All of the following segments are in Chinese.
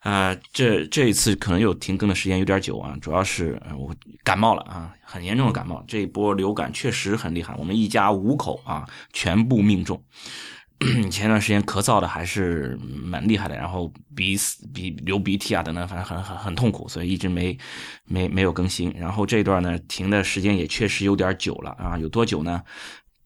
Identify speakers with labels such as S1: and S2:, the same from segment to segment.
S1: 啊，这这一次可能又停更的时间有点久啊，主要是我感冒了啊，很严重的感冒。这一波流感确实很厉害，我们一家五口啊全部命中。前段时间咳嗽的还是蛮厉害的，然后鼻鼻流鼻涕啊等等，反正很很很痛苦，所以一直没没没有更新。然后这段呢停的时间也确实有点久了啊，有多久呢？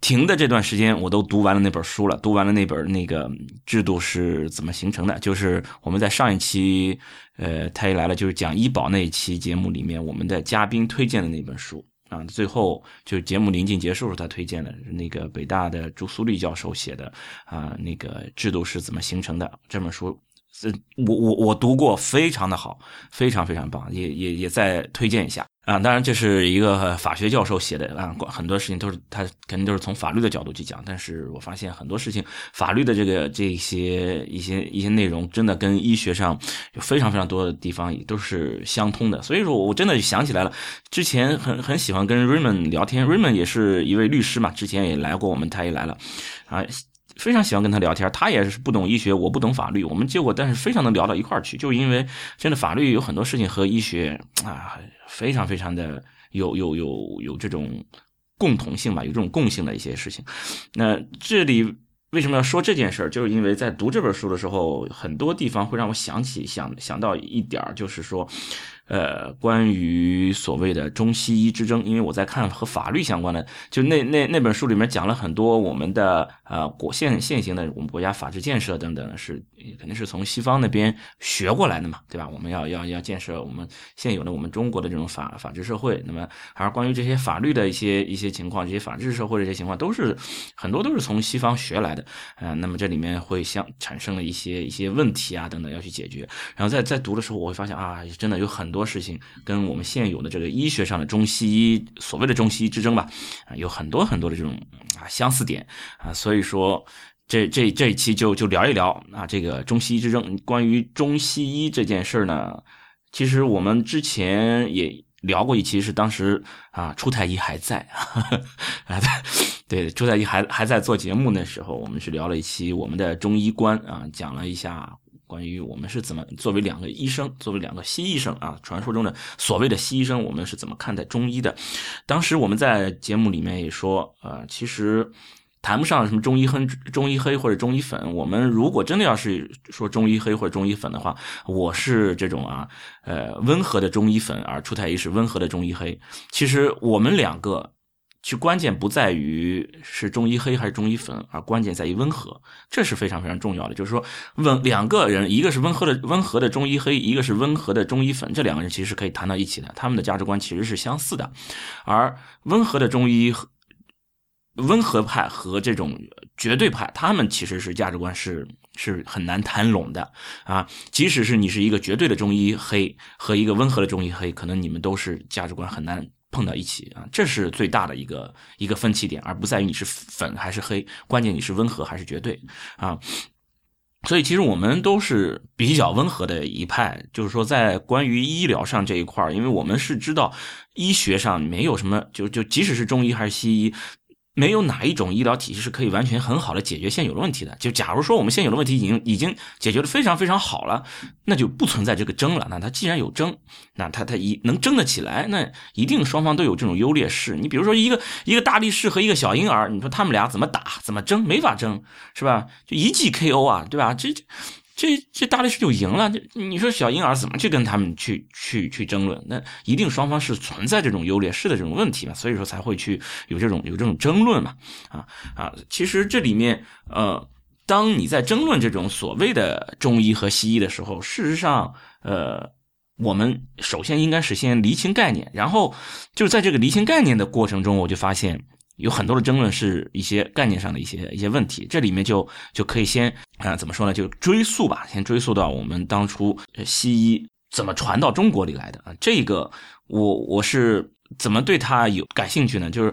S1: 停的这段时间，我都读完了那本书了，读完了那本那个制度是怎么形成的，就是我们在上一期，呃，他一来了，就是讲医保那一期节目里面，我们的嘉宾推荐的那本书啊，最后就是节目临近结束时，他推荐的那个北大的朱苏丽教授写的啊，那个制度是怎么形成的这本书，是我我我读过，非常的好，非常非常棒，也也也再推荐一下。啊，当然这是一个法学教授写的啊，很多事情都是他肯定都是从法律的角度去讲。但是我发现很多事情，法律的这个这些一些一些内容，真的跟医学上有非常非常多的地方也都是相通的。所以说我真的想起来了，之前很很喜欢跟 Raymond 聊天，Raymond 也是一位律师嘛，之前也来过我们，他也来了，啊。非常喜欢跟他聊天，他也是不懂医学，我不懂法律，我们结果但是非常能聊到一块儿去，就因为真的法律有很多事情和医学啊非常非常的有有有有这种共同性吧，有这种共性的一些事情。那这里为什么要说这件事儿？就是因为在读这本书的时候，很多地方会让我想起想想到一点儿，就是说。呃，关于所谓的中西医之争，因为我在看和法律相关的，就那那那本书里面讲了很多我们的呃国现现行的我们国家法治建设等等，是肯定是从西方那边学过来的嘛，对吧？我们要要要建设我们现有的我们中国的这种法法治社会，那么还是关于这些法律的一些一些情况，这些法治社会这些情况，都是很多都是从西方学来的，呃，那么这里面会相产生了一些一些问题啊等等要去解决，然后在在读的时候，我会发现啊，真的有很。多事情跟我们现有的这个医学上的中西医所谓的中西医之争吧，啊，有很多很多的这种啊相似点啊，所以说这这这一期就就聊一聊啊这个中西医之争。关于中西医这件事呢，其实我们之前也聊过一期，是当时啊初太医还在啊，对初太医还还在做节目那时候，我们是聊了一期我们的中医观啊，讲了一下。关于我们是怎么作为两个医生，作为两个西医生啊，传说中的所谓的西医生，我们是怎么看待中医的？当时我们在节目里面也说，呃，其实谈不上什么中医黑、中医黑或者中医粉。我们如果真的要是说中医黑或者中医粉的话，我是这种啊，呃，温和的中医粉，而出太医是温和的中医黑。其实我们两个。其关键不在于是中医黑还是中医粉，而关键在于温和，这是非常非常重要的。就是说，温两个人，一个是温和的温和的中医黑，一个是温和的中医粉，这两个人其实是可以谈到一起的，他们的价值观其实是相似的。而温和的中医、温和派和这种绝对派，他们其实是价值观是是很难谈拢的啊。即使是你是一个绝对的中医黑和一个温和的中医黑，可能你们都是价值观很难。碰到一起啊，这是最大的一个一个分歧点，而不在于你是粉还是黑，关键你是温和还是绝对啊。所以其实我们都是比较温和的一派，就是说在关于医疗上这一块因为我们是知道医学上没有什么，就就即使是中医还是西医。没有哪一种医疗体系是可以完全很好的解决现有的问题的。就假如说我们现有的问题已经已经解决的非常非常好了，那就不存在这个争了。那它既然有争，那它它一能争得起来，那一定双方都有这种优劣势。你比如说一个一个大力士和一个小婴儿，你说他们俩怎么打怎么争，没法争，是吧？就一记 KO 啊，对吧？这这。这这大力士就赢了，这你说小婴儿怎么去跟他们去去去争论？那一定双方是存在这种优劣势的这种问题嘛，所以说才会去有这种有这种争论嘛，啊啊，其实这里面呃，当你在争论这种所谓的中医和西医的时候，事实上呃，我们首先应该是先厘清概念，然后就在这个厘清概念的过程中，我就发现。有很多的争论是一些概念上的一些一些问题，这里面就就可以先啊怎么说呢？就追溯吧，先追溯到我们当初西医怎么传到中国里来的啊？这个我我是怎么对它有感兴趣呢？就是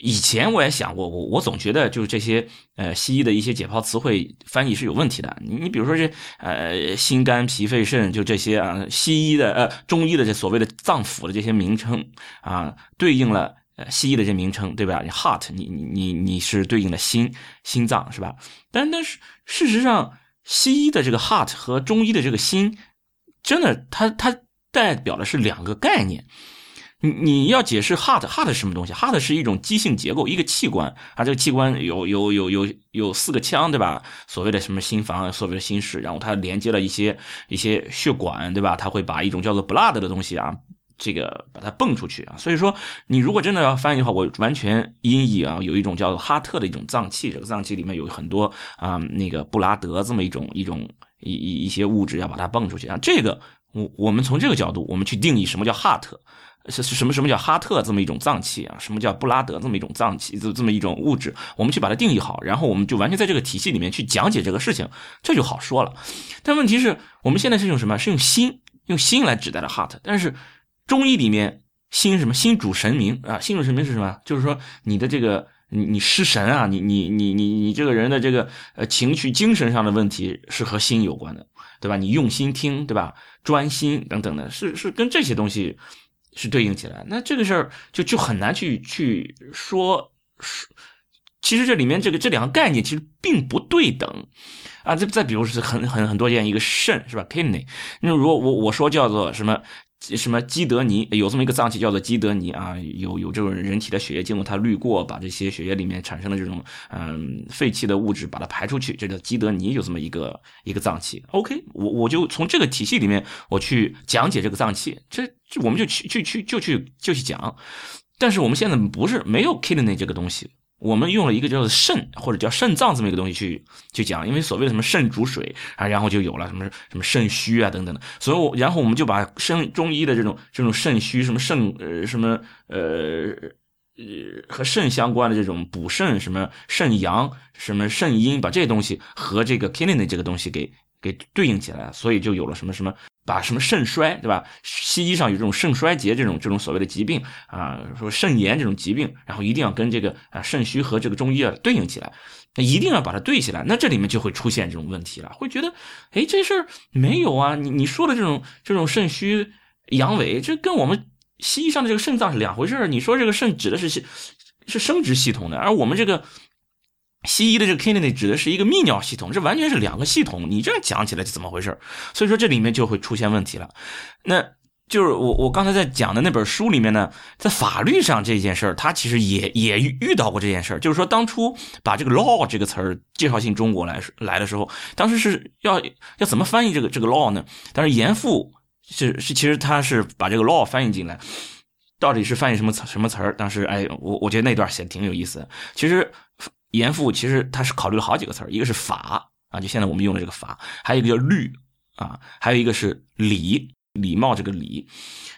S1: 以前我也想过，我我总觉得就是这些呃西医的一些解剖词汇翻译是有问题的。你你比如说这呃心肝脾肺肾就这些啊，西医的呃中医的这所谓的脏腑的这些名称啊，对应了呃西医的这名称，对吧？你 heart 你你你你是对应的心心脏是吧？但但是事实上，西医的这个 heart 和中医的这个心。真的，它它代表的是两个概念。你你要解释 heart，heart 是什么东西？heart 是一种机性结构，一个器官啊。这个器官有有有有有四个腔，对吧？所谓的什么心房，所谓的心室，然后它连接了一些一些血管，对吧？它会把一种叫做 blood 的东西啊，这个把它蹦出去啊。所以说，你如果真的要翻译的话，我完全音译啊，有一种叫做哈特的一种脏器，这个脏器里面有很多啊那个布拉德这么一种一种。一一一些物质要把它蹦出去啊，这个我我们从这个角度，我们去定义什么叫哈特，是是什么什么叫哈特这么一种脏器啊，什么叫布拉德这么一种脏器，这这么一种物质，我们去把它定义好，然后我们就完全在这个体系里面去讲解这个事情，这就好说了。但问题是我们现在是用什么？是用心，用心来指代的哈特。但是中医里面心什么？心主神明啊，心主神明是什么？就是说你的这个。你你失神啊！你你你你你这个人的这个呃情绪精神上的问题是和心有关的，对吧？你用心听，对吧？专心等等的，是是跟这些东西是对应起来。那这个事儿就就很难去去说说。其实这里面这个这两个概念其实并不对等啊。再再比如是很很很多见一个肾是吧？kidney。那如果我我说叫做什么？什么基德尼有这么一个脏器叫做基德尼啊，有有这种人体的血液经过它滤过，把这些血液里面产生的这种嗯废弃的物质把它排出去，这叫基德尼，有这么一个一个脏器。OK，我我就从这个体系里面我去讲解这个脏器，这我们就去去去就去就去讲，但是我们现在不是没有 kidney 这个东西。我们用了一个叫做肾或者叫肾脏这么一个东西去去讲，因为所谓的什么肾主水啊，然后就有了什么什么肾虚啊等等的，所以我然后我们就把肾中医的这种这种肾虚什么肾呃什么呃呃和肾相关的这种补肾什么肾阳什么肾阴，把这些东西和这个 kidney 这个东西给给对应起来，所以就有了什么什么。把什么肾衰，对吧？西医上有这种肾衰竭这种这种所谓的疾病啊，说肾炎这种疾病，然后一定要跟这个啊肾虚和这个中医啊对应起来，那一定要把它对起来，那这里面就会出现这种问题了，会觉得，哎，这事儿没有啊，你你说的这种这种肾虚阳痿，这跟我们西医上的这个肾脏是两回事儿。你说这个肾指的是是生殖系统的，而我们这个。西医的这个 kidney 指的是一个泌尿系统，这完全是两个系统。你这样讲起来是怎么回事？所以说这里面就会出现问题了。那就是我我刚才在讲的那本书里面呢，在法律上这件事儿，他其实也也遇到过这件事儿。就是说当初把这个 law 这个词儿介绍进中国来来的时候，当时是要要怎么翻译这个这个 law 呢？但是严复是是其实他是把这个 law 翻译进来，到底是翻译什么词什么词儿？当时哎，我我觉得那段写的挺有意思。其实。严复其实他是考虑了好几个词儿，一个是法啊，就现在我们用的这个法，还有一个叫律啊，还有一个是礼，礼貌这个礼，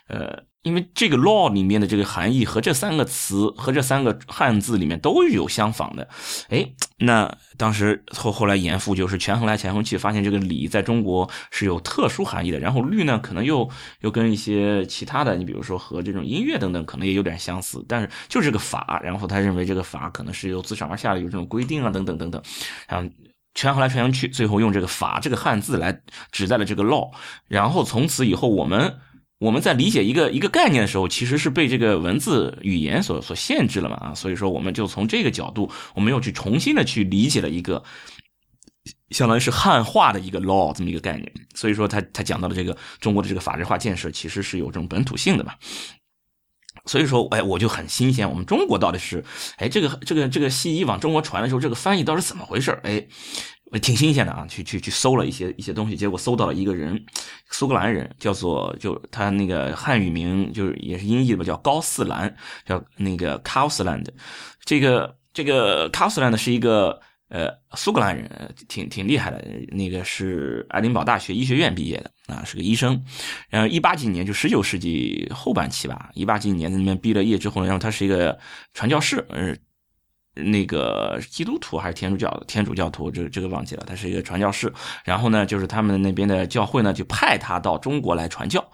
S1: 呃。因为这个 law 里面的这个含义和这三个词和这三个汉字里面都有相仿的，哎，那当时后后来严复就是权衡来权衡去，发现这个礼在中国是有特殊含义的，然后律呢可能又又跟一些其他的，你比如说和这种音乐等等可能也有点相似，但是就是个法，然后他认为这个法可能是由自上而下的有这种规定啊等等等等，然后权衡来权衡去，最后用这个法这个汉字来指代了这个 law，然后从此以后我们。我们在理解一个一个概念的时候，其实是被这个文字语言所所限制了嘛啊，所以说我们就从这个角度，我们又去重新的去理解了一个，相当于是汉化的一个 law 这么一个概念。所以说他他讲到的这个中国的这个法制化建设，其实是有这种本土性的嘛。所以说，哎，我就很新鲜，我们中国到底是，哎，这个这个这个西医往中国传的时候，这个翻译到底怎么回事？哎。挺新鲜的啊，去去去搜了一些一些东西，结果搜到了一个人，苏格兰人，叫做就他那个汉语名就是也是音译的吧，叫高斯兰，叫那个 c a u s l a n d 这个这个 c a u s l a n d 是一个呃苏格兰人，挺挺厉害的，那个是爱丁堡大学医学院毕业的啊，是个医生。然后一八几年就十九世纪后半期吧，一八几年在那边毕了业之后，然后他是一个传教士，呃。那个基督徒还是天主教天主教徒，这这个忘记了，他是一个传教士。然后呢，就是他们那边的教会呢，就派他到中国来传教。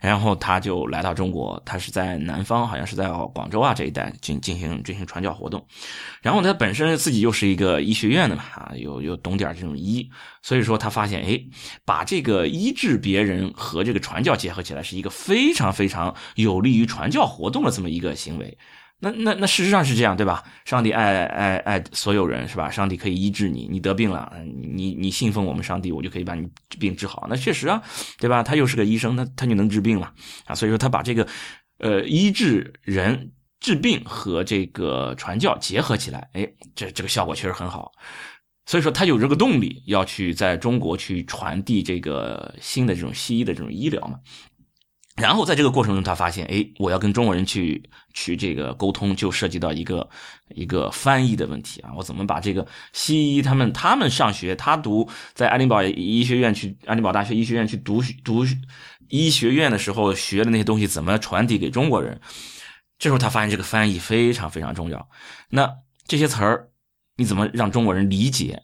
S1: 然后他就来到中国，他是在南方，好像是在广州啊这一带进进行进行传教活动。然后他本身自己又是一个医学院的嘛，啊，又又懂点这种医，所以说他发现，哎，把这个医治别人和这个传教结合起来，是一个非常非常有利于传教活动的这么一个行为。那那那事实上是这样，对吧？上帝爱爱爱所有人，是吧？上帝可以医治你，你得病了，你你信奉我们上帝，我就可以把你病治好。那确实啊，对吧？他又是个医生，他他就能治病了啊。所以说他把这个呃医治人治病和这个传教结合起来，哎，这这个效果确实很好。所以说他有这个动力要去在中国去传递这个新的这种西医的这种医疗嘛。然后在这个过程中，他发现，哎，我要跟中国人去去这个沟通，就涉及到一个一个翻译的问题啊。我怎么把这个西医他们他们上学，他读在爱丁堡医学院去爱丁堡大学医学院去读读医学院的时候学的那些东西，怎么传递给中国人？这时候他发现这个翻译非常非常重要。那这些词儿你怎么让中国人理解？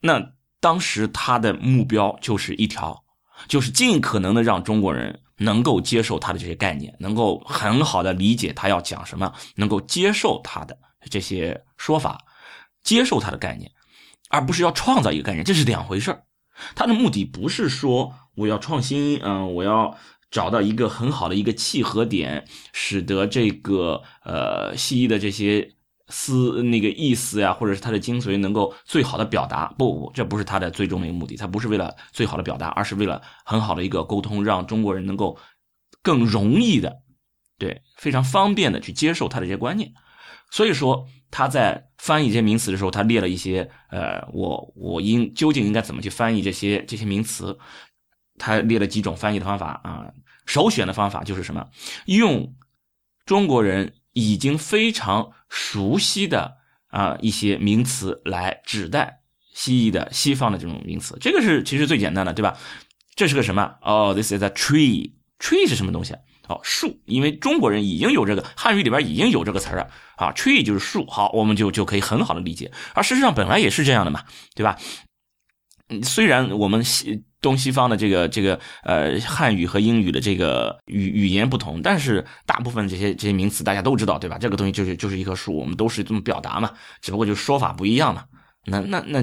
S1: 那当时他的目标就是一条，就是尽可能的让中国人。能够接受他的这些概念，能够很好的理解他要讲什么，能够接受他的这些说法，接受他的概念，而不是要创造一个概念，这是两回事他的目的不是说我要创新，嗯，我要找到一个很好的一个契合点，使得这个呃西医的这些。思那个意思呀，或者是他的精髓能够最好的表达，不不，这不是他的最终的一个目的，他不是为了最好的表达，而是为了很好的一个沟通，让中国人能够更容易的，对，非常方便的去接受他的这些观念。所以说他在翻译这些名词的时候，他列了一些，呃，我我应究竟应该怎么去翻译这些这些名词？他列了几种翻译的方法啊，首选的方法就是什么？用中国人。已经非常熟悉的啊一些名词来指代西医的西方的这种名词，这个是其实最简单的，对吧？这是个什么？哦，this is a tree，tree 是什么东西？哦，树，因为中国人已经有这个汉语里边已经有这个词了啊，tree 就是树，好，我们就就可以很好的理解。而事实上本来也是这样的嘛，对吧？虽然我们西东西方的这个这个呃汉语和英语的这个语语言不同，但是大部分这些这些名词大家都知道，对吧？这个东西就是就是一棵树，我们都是这么表达嘛，只不过就说法不一样嘛。那那那，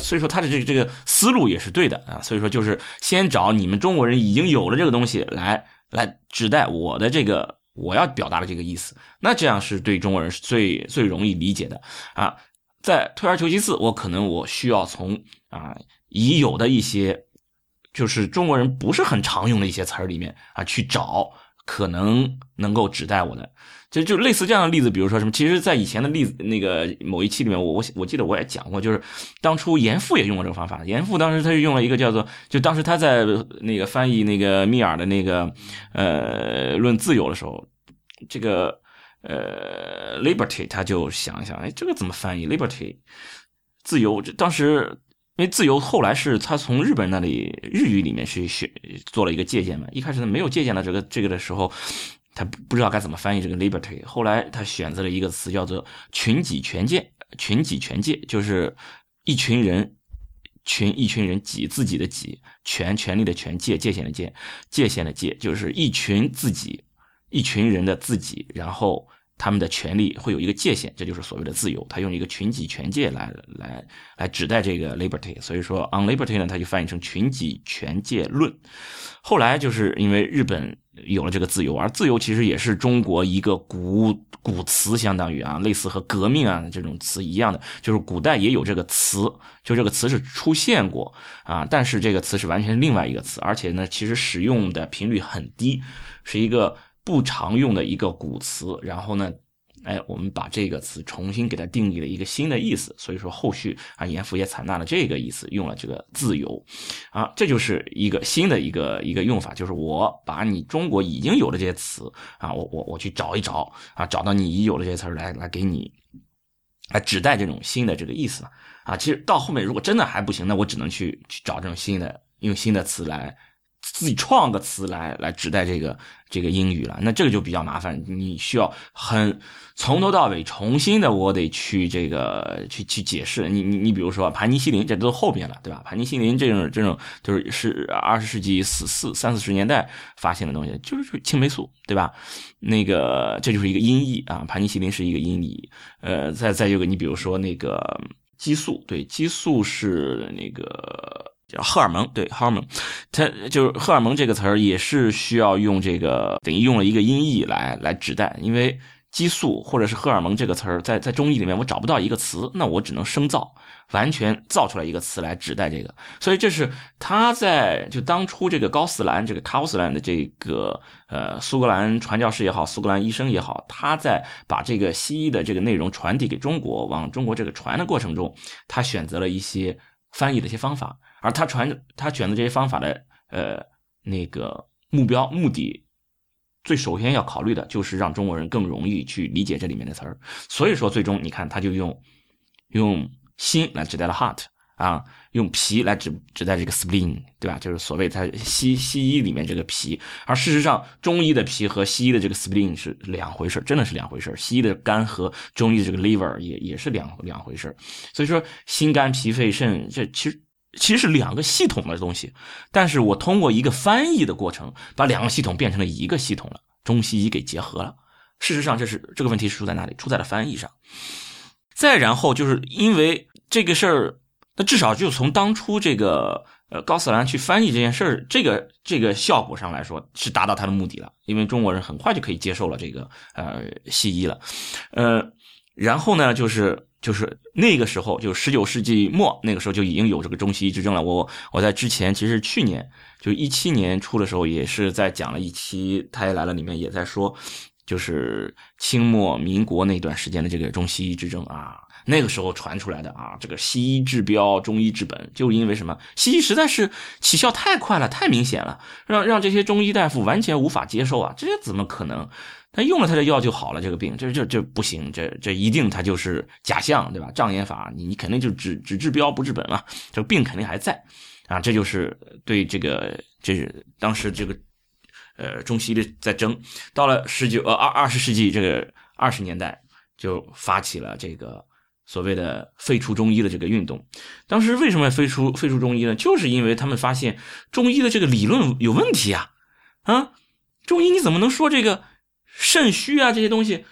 S1: 所以说他的这个这个思路也是对的啊。所以说就是先找你们中国人已经有了这个东西来来指代我的这个我要表达的这个意思，那这样是对中国人是最最容易理解的啊。在退而求其次，我可能我需要从啊。已有的一些，就是中国人不是很常用的一些词儿里面啊，去找可能能够指代我的，就就类似这样的例子，比如说什么，其实，在以前的例子那个某一期里面，我我我记得我也讲过，就是当初严复也用过这个方法。严复当时他就用了一个叫做，就当时他在那个翻译那个密尔的那个呃《论自由》的时候，这个呃 liberty 他就想一想，哎，这个怎么翻译 liberty 自由？这当时。因为自由后来是他从日本那里日语里面去学做了一个借鉴嘛，一开始他没有借鉴的这个这个的时候，他不知道该怎么翻译这个 liberty，后来他选择了一个词叫做群己权界，群己权界就是一群人群一群人己自己的己权权力的权界界限的界界限的界就是一群自己一群人的自己，然后。他们的权利会有一个界限，这就是所谓的自由。他用一个群己权界来来来指代这个 liberty，所以说 on liberty 呢，他就翻译成群己权界论。后来就是因为日本有了这个自由，而自由其实也是中国一个古古词，相当于啊，类似和革命啊这种词一样的，就是古代也有这个词，就这个词是出现过啊，但是这个词是完全另外一个词，而且呢，其实使用的频率很低，是一个。不常用的一个古词，然后呢，哎，我们把这个词重新给它定义了一个新的意思，所以说后续啊，严复也采纳了这个意思，用了这个自由，啊，这就是一个新的一个一个用法，就是我把你中国已经有的这些词啊，我我我去找一找啊，找到你已有的这些词来来给你来指代这种新的这个意思啊，其实到后面如果真的还不行，那我只能去去找这种新的用新的词来。自己创个词来来指代这个这个英语了，那这个就比较麻烦，你需要很从头到尾重新的，我得去这个去去解释。你你你比如说盘尼西林，这都后边了，对吧？盘尼西林这种这种就是是二十世纪四四三四十年代发现的东西，就是青霉素，对吧？那个这就是一个音译啊，盘尼西林是一个音译。呃，再再有个你比如说那个激素，对，激素是那个。叫荷尔蒙，对荷尔蒙，它就是荷尔蒙这个词儿也是需要用这个等于用了一个音译来来指代，因为激素或者是荷尔蒙这个词儿在在中医里面我找不到一个词，那我只能生造，完全造出来一个词来指代这个，所以这是他在就当初这个高斯兰这个卡斯兰的这个呃苏格兰传教士也好，苏格兰医生也好，他在把这个西医的这个内容传递给中国，往中国这个传的过程中，他选择了一些翻译的一些方法。而他传他选的这些方法的呃那个目标目的，最首先要考虑的就是让中国人更容易去理解这里面的词儿。所以说，最终你看他就用用心来指代了 heart 啊，用脾来指指代这个 spleen，对吧？就是所谓他西西医里面这个脾。而事实上，中医的脾和西医的这个 spleen 是两回事真的是两回事西医的肝和中医的这个 liver 也也是两两回事所以说，心肝脾肺肾这其实。其实是两个系统的东西，但是我通过一个翻译的过程，把两个系统变成了一个系统了，中西医给结合了。事实上，这是这个问题是出在哪里？出在了翻译上。再然后，就是因为这个事儿，那至少就从当初这个呃高斯兰去翻译这件事儿，这个这个效果上来说，是达到他的目的了。因为中国人很快就可以接受了这个呃西医了，呃，然后呢，就是。就是那个时候，就十九世纪末，那个时候就已经有这个中西医之争了。我我在之前，其实去年就一七年初的时候，也是在讲了一期《太医来了》里面也在说，就是清末民国那段时间的这个中西医之争啊。那个时候传出来的啊，这个西医治标，中医治本，就因为什么？西医实在是起效太快了，太明显了，让让这些中医大夫完全无法接受啊！这怎么可能？他用了他的药就好了，这个病，这这这不行，这这一定他就是假象，对吧？障眼法，你你肯定就只只治标不治本嘛，这个病肯定还在啊！这就是对这个，这是当时这个呃中西医在争。到了十九呃二二十世纪这个二十年代，就发起了这个。所谓的废除中医的这个运动，当时为什么废除废除中医呢？就是因为他们发现中医的这个理论有问题啊！啊，中医你怎么能说这个肾虚啊这些东西？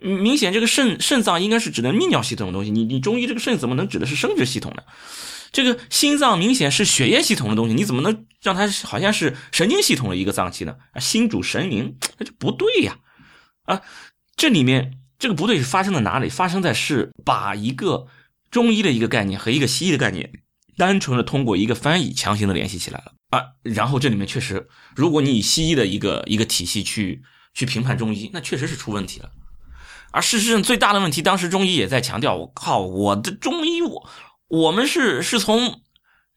S1: 明显这个肾肾脏应该是指的泌尿系统的东西，你你中医这个肾怎么能指的是生殖系统呢？这个心脏明显是血液系统的东西，你怎么能让它好像是神经系统的一个脏器呢？啊，心主神明，那就不对呀！啊，这里面。这个不对是发生在哪里？发生在是把一个中医的一个概念和一个西医的概念，单纯的通过一个翻译强行的联系起来了啊。然后这里面确实，如果你以西医的一个一个体系去去评判中医，那确实是出问题了。而事实上最大的问题，当时中医也在强调：我靠，我的中医，我我们是是从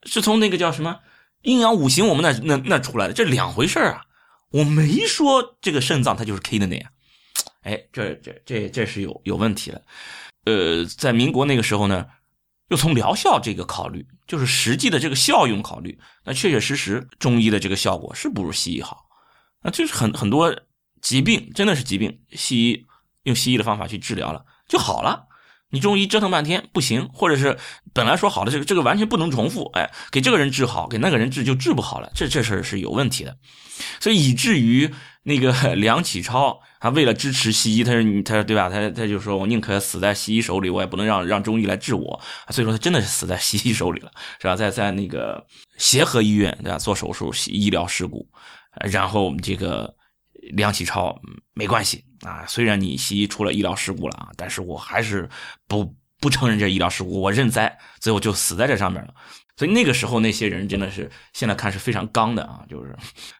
S1: 是从那个叫什么阴阳五行，我们那那那出来的，这两回事啊。我没说这个肾脏它就是 K 的那样。哎，这这这这是有有问题的，呃，在民国那个时候呢，又从疗效这个考虑，就是实际的这个效用考虑，那确确实实中医的这个效果是不如西医好，啊，就是很很多疾病真的是疾病，西医用西医的方法去治疗了就好了。你中医折腾半天不行，或者是本来说好的这个这个完全不能重复，哎，给这个人治好，给那个人治就治不好了，这这事儿是有问题的，所以以至于那个 梁启超，他为了支持西医，他说你他说对吧？他他就说我宁可死在西医手里，我也不能让让中医来治我，所以说他真的是死在西医手里了，是吧？在在那个协和医院对吧做手术医疗事故，然后我们这个。梁启超没关系啊，虽然你西医出了医疗事故了啊，但是我还是不不承认这医疗事故，我认栽，最后就死在这上面了。所以那个时候那些人真的是现在看是非常刚的啊，就是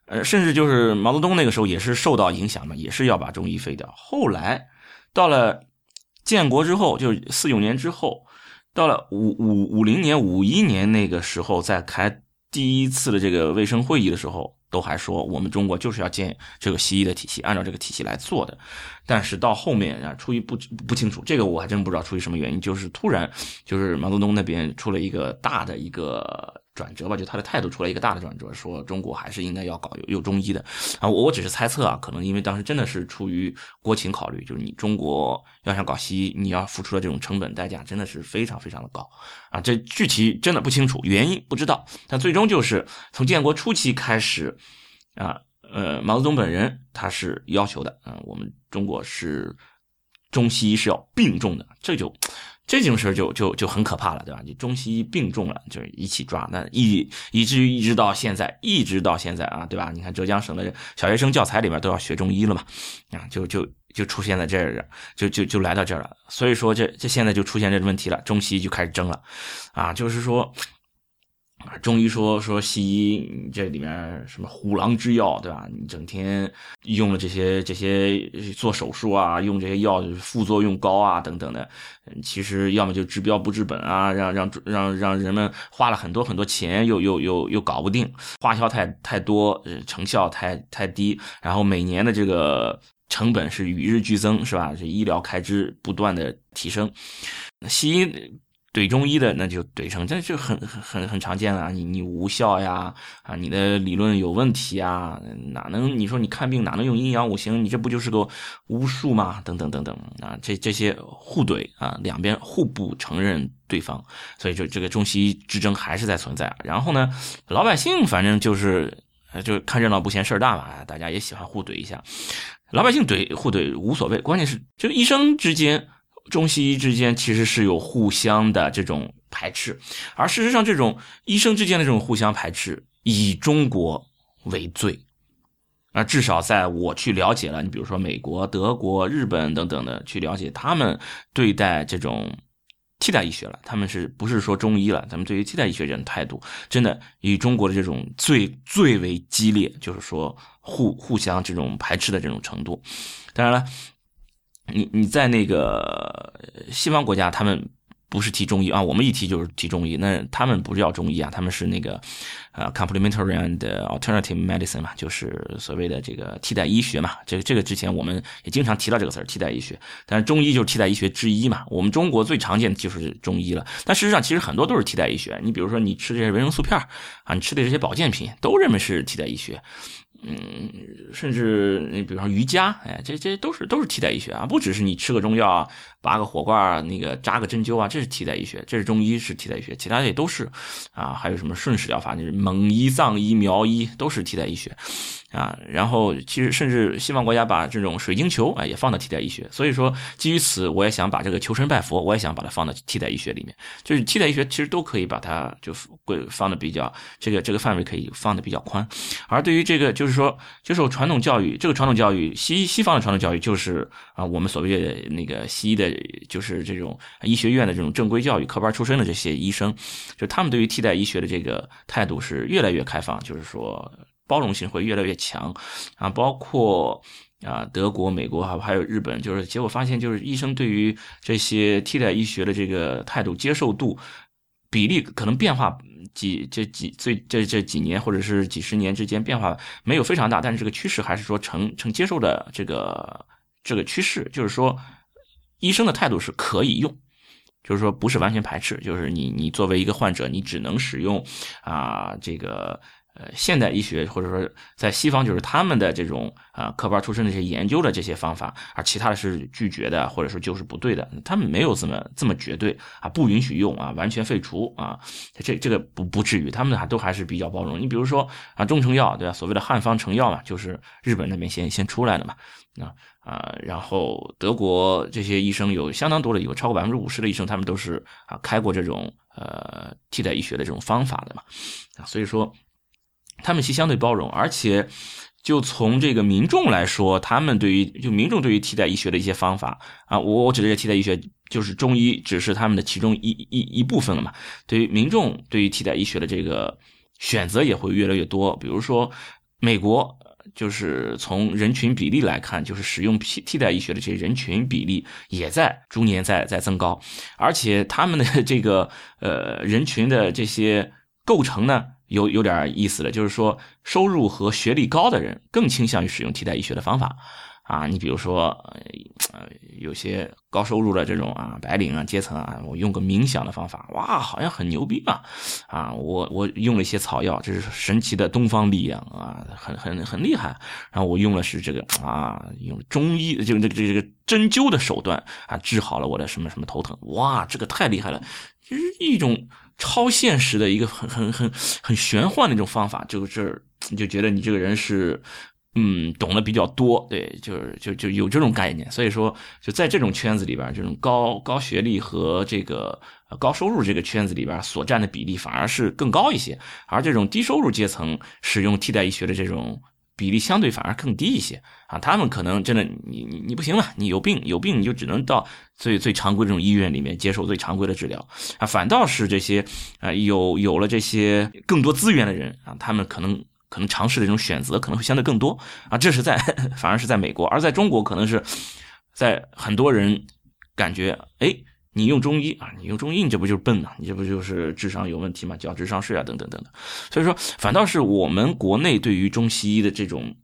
S1: 呃，甚至就是毛泽东那个时候也是受到影响嘛，也是要把中医废掉。后来到了建国之后，就是四九年之后，到了五五五零年、五一年那个时候，在开第一次的这个卫生会议的时候。都还说我们中国就是要建这个西医的体系，按照这个体系来做的，但是到后面啊，出于不不清楚，这个我还真不知道出于什么原因，就是突然就是毛泽东那边出了一个大的一个转折吧，就他的态度出来一个大的转折，说中国还是应该要搞有有中医的啊。我我只是猜测啊，可能因为当时真的是出于国情考虑，就是你中国要想搞西医，你要付出的这种成本代价真的是非常非常的高啊。这具体真的不清楚，原因不知道，但最终就是从建国初期开始啊，呃，毛泽东本人他是要求的啊，我们中国是中西医是要并重的，这就。这种事儿就就就很可怕了，对吧？你中西医并重了，就是一起抓，那以以至于一直到现在，一直到现在啊，对吧？你看浙江省的小学生教材里面都要学中医了嘛，啊，就就就出现在这儿，就就就来到这儿了。所以说，这这现在就出现这个问题了，中西医就开始争了，啊，就是说。中医说说西医这里面什么虎狼之药，对吧？你整天用了这些这些做手术啊，用这些药副作用高啊等等的，其实要么就治标不治本啊，让让让让人们花了很多很多钱，又又又又搞不定，花销太太多，成效太太低，然后每年的这个成本是与日俱增，是吧？这医疗开支不断的提升，西医。怼中医的那就怼成，这就很很很常见了。你你无效呀，啊，你的理论有问题啊，哪能你说你看病哪能用阴阳五行？你这不就是个巫术吗？等等等等啊，这这些互怼啊，两边互不承认对方，所以就这个中西医之争还是在存在。然后呢，老百姓反正就是就看热闹不嫌事儿大嘛，大家也喜欢互怼一下。老百姓怼互怼无所谓，关键是这个医生之间。中西医之间其实是有互相的这种排斥，而事实上，这种医生之间的这种互相排斥以中国为最，啊，至少在我去了解了，你比如说美国、德国、日本等等的去了解他们对待这种替代医学了，他们是不是说中医了？咱们对于替代医学这种态度，真的以中国的这种最最为激烈，就是说互互相这种排斥的这种程度，当然了。你你在那个西方国家，他们不是提中医啊，我们一提就是提中医，那他们不是叫中医啊，他们是那个呃 complementary and alternative medicine 嘛，就是所谓的这个替代医学嘛。这个这个之前我们也经常提到这个词儿，替代医学。但是中医就是替代医学之一嘛。我们中国最常见的就是中医了，但事实上其实很多都是替代医学。你比如说你吃这些维生素片啊，你吃的这些保健品，都认为是替代医学。嗯，甚至你比方说瑜伽，哎，这这都是都是替代医学啊，不只是你吃个中药啊，拔个火罐那个扎个针灸啊，这是替代医学，这是中医是替代医学，其他的也都是啊，还有什么顺势疗法，就是蒙医、藏医、苗医都是替代医学。啊，然后其实甚至西方国家把这种水晶球啊也放到替代医学，所以说基于此，我也想把这个求神拜佛，我也想把它放到替代医学里面。就是替代医学其实都可以把它就会放的比较这个这个范围可以放的比较宽。而对于这个就是说接受传统教育，这个传统教育西西方的传统教育就是啊我们所谓的那个西医的，就是这种医学院的这种正规教育科班出身的这些医生，就他们对于替代医学的这个态度是越来越开放，就是说。包容性会越来越强，啊，包括啊德国、美国还还有日本，就是结果发现，就是医生对于这些替代医学的这个态度接受度比例可能变化几这几最这这几年或者是几十年之间变化没有非常大，但是这个趋势还是说呈呈接受的这个这个趋势，就是说医生的态度是可以用，就是说不是完全排斥，就是你你作为一个患者，你只能使用啊这个。呃，现代医学或者说在西方，就是他们的这种啊科班出身的这些研究的这些方法，而其他的是拒绝的，或者说就是不对的。他们没有这么这么绝对啊，不允许用啊，完全废除啊，这这个不不至于，他们还都还是比较包容。你比如说啊，中成药对吧？所谓的汉方成药嘛，就是日本那边先先出来的嘛。啊啊，然后德国这些医生有相当多的，有超过百分之五十的医生，他们都是啊开过这种呃替代医学的这种方法的嘛。啊，所以说。他们其相对包容，而且就从这个民众来说，他们对于就民众对于替代医学的一些方法啊，我我指的这替代医学就是中医，只是他们的其中一一一部分了嘛。对于民众对于替代医学的这个选择也会越来越多。比如说美国，就是从人群比例来看，就是使用替替代医学的这些人群比例也在逐年在在增高，而且他们的 这个呃人群的这些构成呢。有有点意思了，就是说收入和学历高的人更倾向于使用替代医学的方法，啊，你比如说，呃，有些高收入的这种啊白领啊阶层啊，我用个冥想的方法，哇，好像很牛逼啊！啊，我我用了一些草药，这是神奇的东方力量啊，很很很厉害。然后我用的是这个啊，用中医就这个这个针灸的手段啊，治好了我的什么什么头疼，哇，这个太厉害了，就是一种超现实的一个很很很很玄幻的一种方法，就是你就觉得你这个人是。嗯，懂得比较多，对，就是就就有这种概念，所以说就在这种圈子里边，这种高高学历和这个高收入这个圈子里边所占的比例反而是更高一些，而这种低收入阶层使用替代医学的这种比例相对反而更低一些。啊，他们可能真的你你你不行了，你有病有病你就只能到最最常规这种医院里面接受最常规的治疗。啊，反倒是这些啊有有了这些更多资源的人啊，他们可能。可能尝试的这种选择可能会相对更多啊，这是在 反而是在美国，而在中国可能是在很多人感觉，哎，你用中医啊，你用中医，你这不就是笨吗？你这不就是智商有问题吗？交智商税啊，等等等等。所以说，反倒是我们国内对于中西医的这种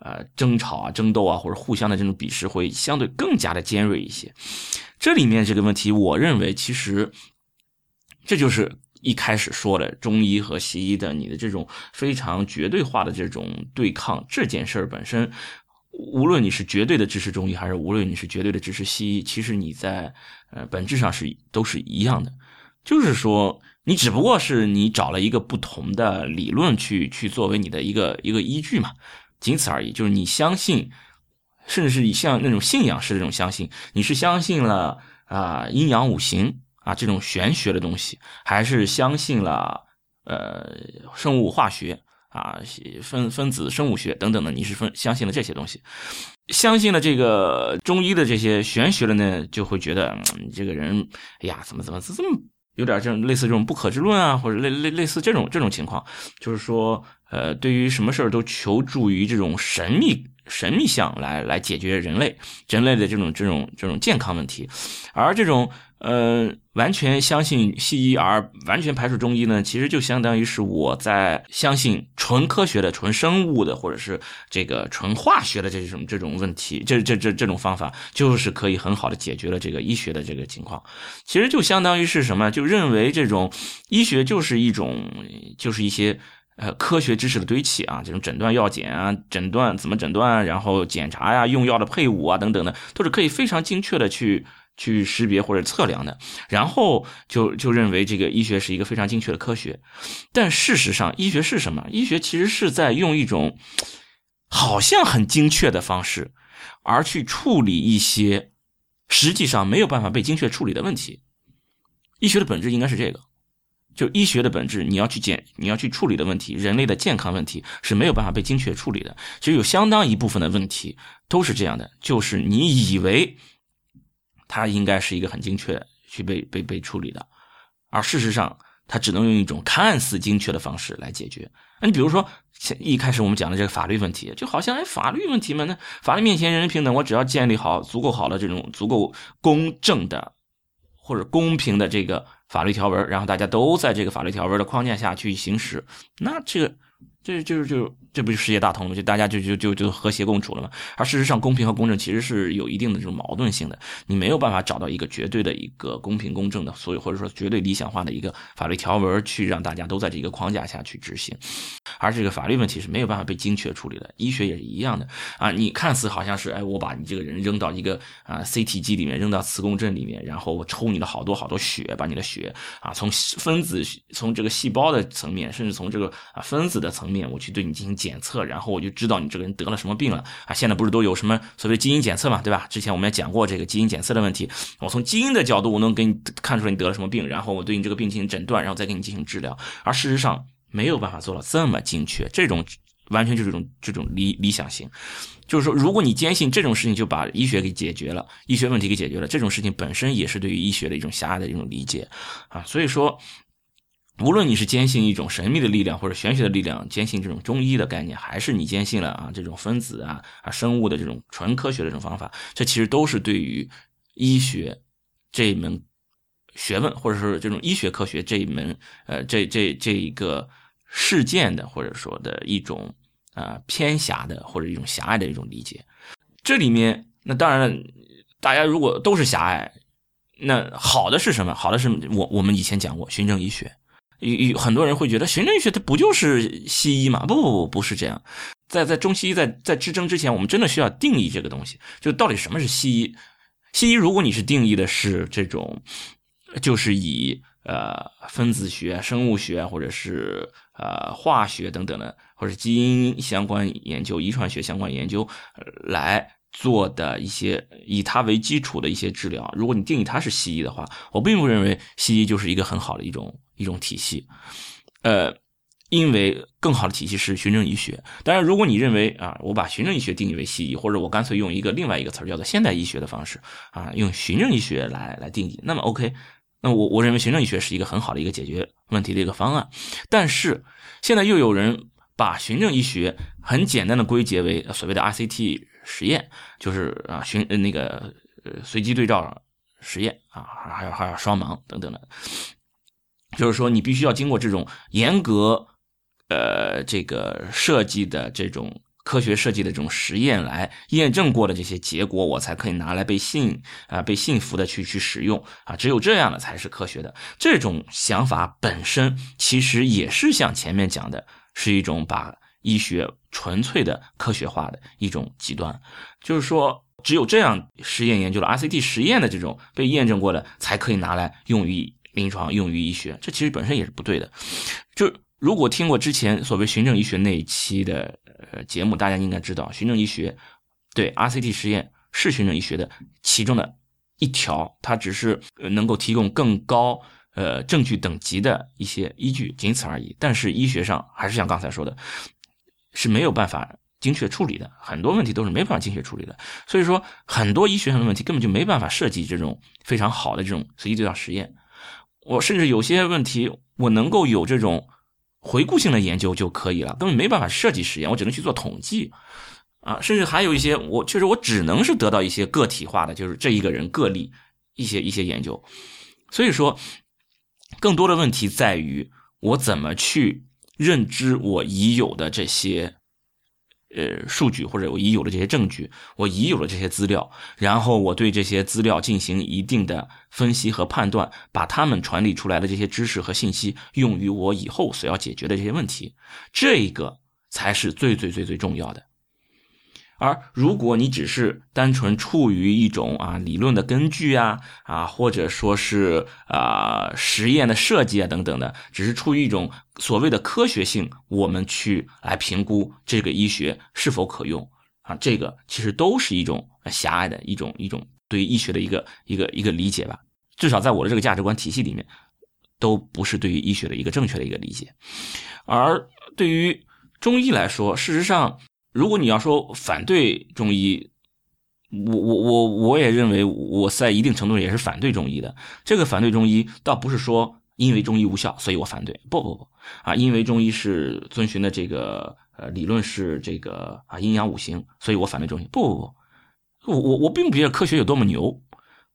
S1: 呃争吵啊、争斗啊，或者互相的这种鄙视，会相对更加的尖锐一些。这里面这个问题，我认为其实这就是。一开始说的中医和西医的你的这种非常绝对化的这种对抗这件事儿本身，无论你是绝对的支持中医，还是无论你是绝对的支持西医，其实你在呃本质上是都是一样的，就是说你只不过是你找了一个不同的理论去去作为你的一个一个依据嘛，仅此而已。就是你相信，甚至是你像那种信仰式的这种相信，你是相信了啊阴阳五行。啊，这种玄学的东西，还是相信了，呃，生物化学啊，分分子生物学等等的，你是分相信了这些东西，相信了这个中医的这些玄学的呢，就会觉得你这个人，哎呀，怎么怎么这么有点这类似这种不可知论啊，或者类类类似这种这种情况，就是说，呃，对于什么事儿都求助于这种神秘。神秘相来来解决人类人类的这种这种这种健康问题，而这种呃完全相信西医而完全排除中医呢，其实就相当于是我在相信纯科学的、纯生物的，或者是这个纯化学的这种这种问题，这这这这种方法就是可以很好的解决了这个医学的这个情况。其实就相当于是什么？就认为这种医学就是一种就是一些。呃，科学知识的堆砌啊，这种诊断药检啊，诊断怎么诊断，然后检查呀，用药的配伍啊，等等的，都是可以非常精确的去去识别或者测量的。然后就就认为这个医学是一个非常精确的科学，但事实上，医学是什么？医学其实是在用一种好像很精确的方式，而去处理一些实际上没有办法被精确处理的问题。医学的本质应该是这个。就医学的本质，你要去检，你要去处理的问题，人类的健康问题是没有办法被精确处理的。其实有相当一部分的问题都是这样的，就是你以为它应该是一个很精确去被被被处理的，而事实上它只能用一种看似精确的方式来解决。那你比如说，一开始我们讲的这个法律问题，就好像哎，法律问题嘛，那法律面前人人平等，我只要建立好足够好的这种足够公正的或者公平的这个。法律条文，然后大家都在这个法律条文的框架下去行使，那这个，这就是就。这不就世界大同吗？就大家就就就就和谐共处了吗？而事实上，公平和公正其实是有一定的这种矛盾性的。你没有办法找到一个绝对的一个公平公正的，所以或者说绝对理想化的一个法律条文去让大家都在这个框架下去执行。而这个法律问题是没有办法被精确处理的。医学也是一样的啊！你看似好像是哎，我把你这个人扔到一个啊 CT 机里面，扔到磁共振里面，然后我抽你的好多好多血，把你的血啊从分子从这个细胞的层面，甚至从这个啊分子的层面，我去对你进行检。测，然后我就知道你这个人得了什么病了啊！现在不是都有什么所谓基因检测嘛，对吧？之前我们也讲过这个基因检测的问题。我从基因的角度，我能给你看出来你得了什么病，然后我对你这个病进行诊断，然后再给你进行治疗。而事实上没有办法做到这么精确，这种完全就是一种这种理理想型。就是说，如果你坚信这种事情就把医学给解决了，医学问题给解决了，这种事情本身也是对于医学的一种狭隘的一种理解啊。所以说。无论你是坚信一种神秘的力量或者玄学的力量，坚信这种中医的概念，还是你坚信了啊这种分子啊啊生物的这种纯科学的这种方法，这其实都是对于医学这一门学问，或者是这种医学科学这一门呃这这这一个事件的或者说的一种啊偏狭的或者一种狭隘的一种理解。这里面那当然了，大家如果都是狭隘，那好的是什么？好的是我我们以前讲过循证医学，有有很多人会觉得循证医学它不就是西医嘛？不不不，不是这样。在在中西医在在之争之前，我们真的需要定义这个东西，就到底什么是西医？西医如果你是定义的是这种，就是以呃分子学、生物学或者是呃化学等等的，或者基因相关研究、遗传学相关研究来做的一些以它为基础的一些治疗，如果你定义它是西医的话，我并不认为西医就是一个很好的一种一种体系，呃。因为更好的体系是循证医学。当然，如果你认为啊，我把循证医学定义为西医，或者我干脆用一个另外一个词叫做现代医学的方式啊，用循证医学来来定义，那么 OK，那我我认为循证医学是一个很好的一个解决问题的一个方案。但是现在又有人把循证医学很简单的归结为所谓的 RCT 实验，就是啊寻那个随机对照实验啊，还有还有双盲等等的，就是说你必须要经过这种严格。呃，这个设计的这种科学设计的这种实验来验证过的这些结果，我才可以拿来被信啊，被信服的去去使用啊。只有这样的才是科学的。这种想法本身其实也是像前面讲的，是一种把医学纯粹的科学化的一种极端。就是说，只有这样实验研究了 RCT 实验的这种被验证过的，才可以拿来用于临床，用于医学。这其实本身也是不对的。就。如果听过之前所谓循证医学那一期的呃节目，大家应该知道，循证医学对 RCT 实验是循证医学的其中的一条，它只是能够提供更高呃证据等级的一些依据，仅此而已。但是医学上还是像刚才说的，是没有办法精确处理的，很多问题都是没办法精确处理的。所以说，很多医学上的问题根本就没办法设计这种非常好的这种随机对照实验。我甚至有些问题，我能够有这种。回顾性的研究就可以了，根本没办法设计实验，我只能去做统计，啊，甚至还有一些我确实我只能是得到一些个体化的，就是这一个人个例一些一些研究，所以说，更多的问题在于我怎么去认知我已有的这些。呃，数据或者我已有的这些证据，我已有的这些资料，然后我对这些资料进行一定的分析和判断，把他们传递出来的这些知识和信息用于我以后所要解决的这些问题，这个才是最最最最重要的。而如果你只是单纯处于一种啊理论的根据啊啊，或者说是啊实验的设计啊等等的，只是出于一种所谓的科学性，我们去来评估这个医学是否可用啊，这个其实都是一种狭隘的一种一种对于医学的一个一个一个理解吧。至少在我的这个价值观体系里面，都不是对于医学的一个正确的一个理解。而对于中医来说，事实上。如果你要说反对中医，我我我我也认为我在一定程度上也是反对中医的。这个反对中医倒不是说因为中医无效，所以我反对。不不不啊，因为中医是遵循的这个呃理论是这个啊阴阳五行，所以我反对中医。不不不，我我我并不觉得科学有多么牛，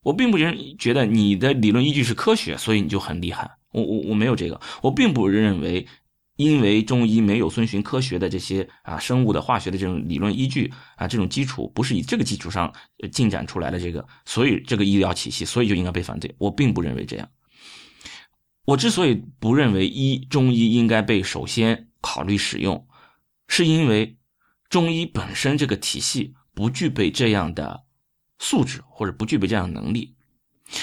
S1: 我并不觉觉得你的理论依据是科学，所以你就很厉害。我我我没有这个，我并不认为。因为中医没有遵循科学的这些啊生物的化学的这种理论依据啊这种基础不是以这个基础上进展出来的这个，所以这个医疗体系所以就应该被反对。我并不认为这样。我之所以不认为医中医应该被首先考虑使用，是因为中医本身这个体系不具备这样的素质或者不具备这样的能力，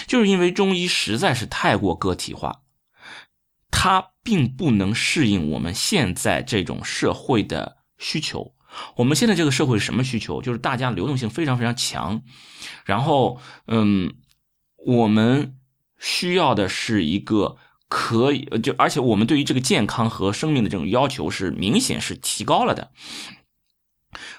S1: 就是因为中医实在是太过个体化。它并不能适应我们现在这种社会的需求。我们现在这个社会是什么需求？就是大家流动性非常非常强，然后，嗯，我们需要的是一个可以就，而且我们对于这个健康和生命的这种要求是明显是提高了的。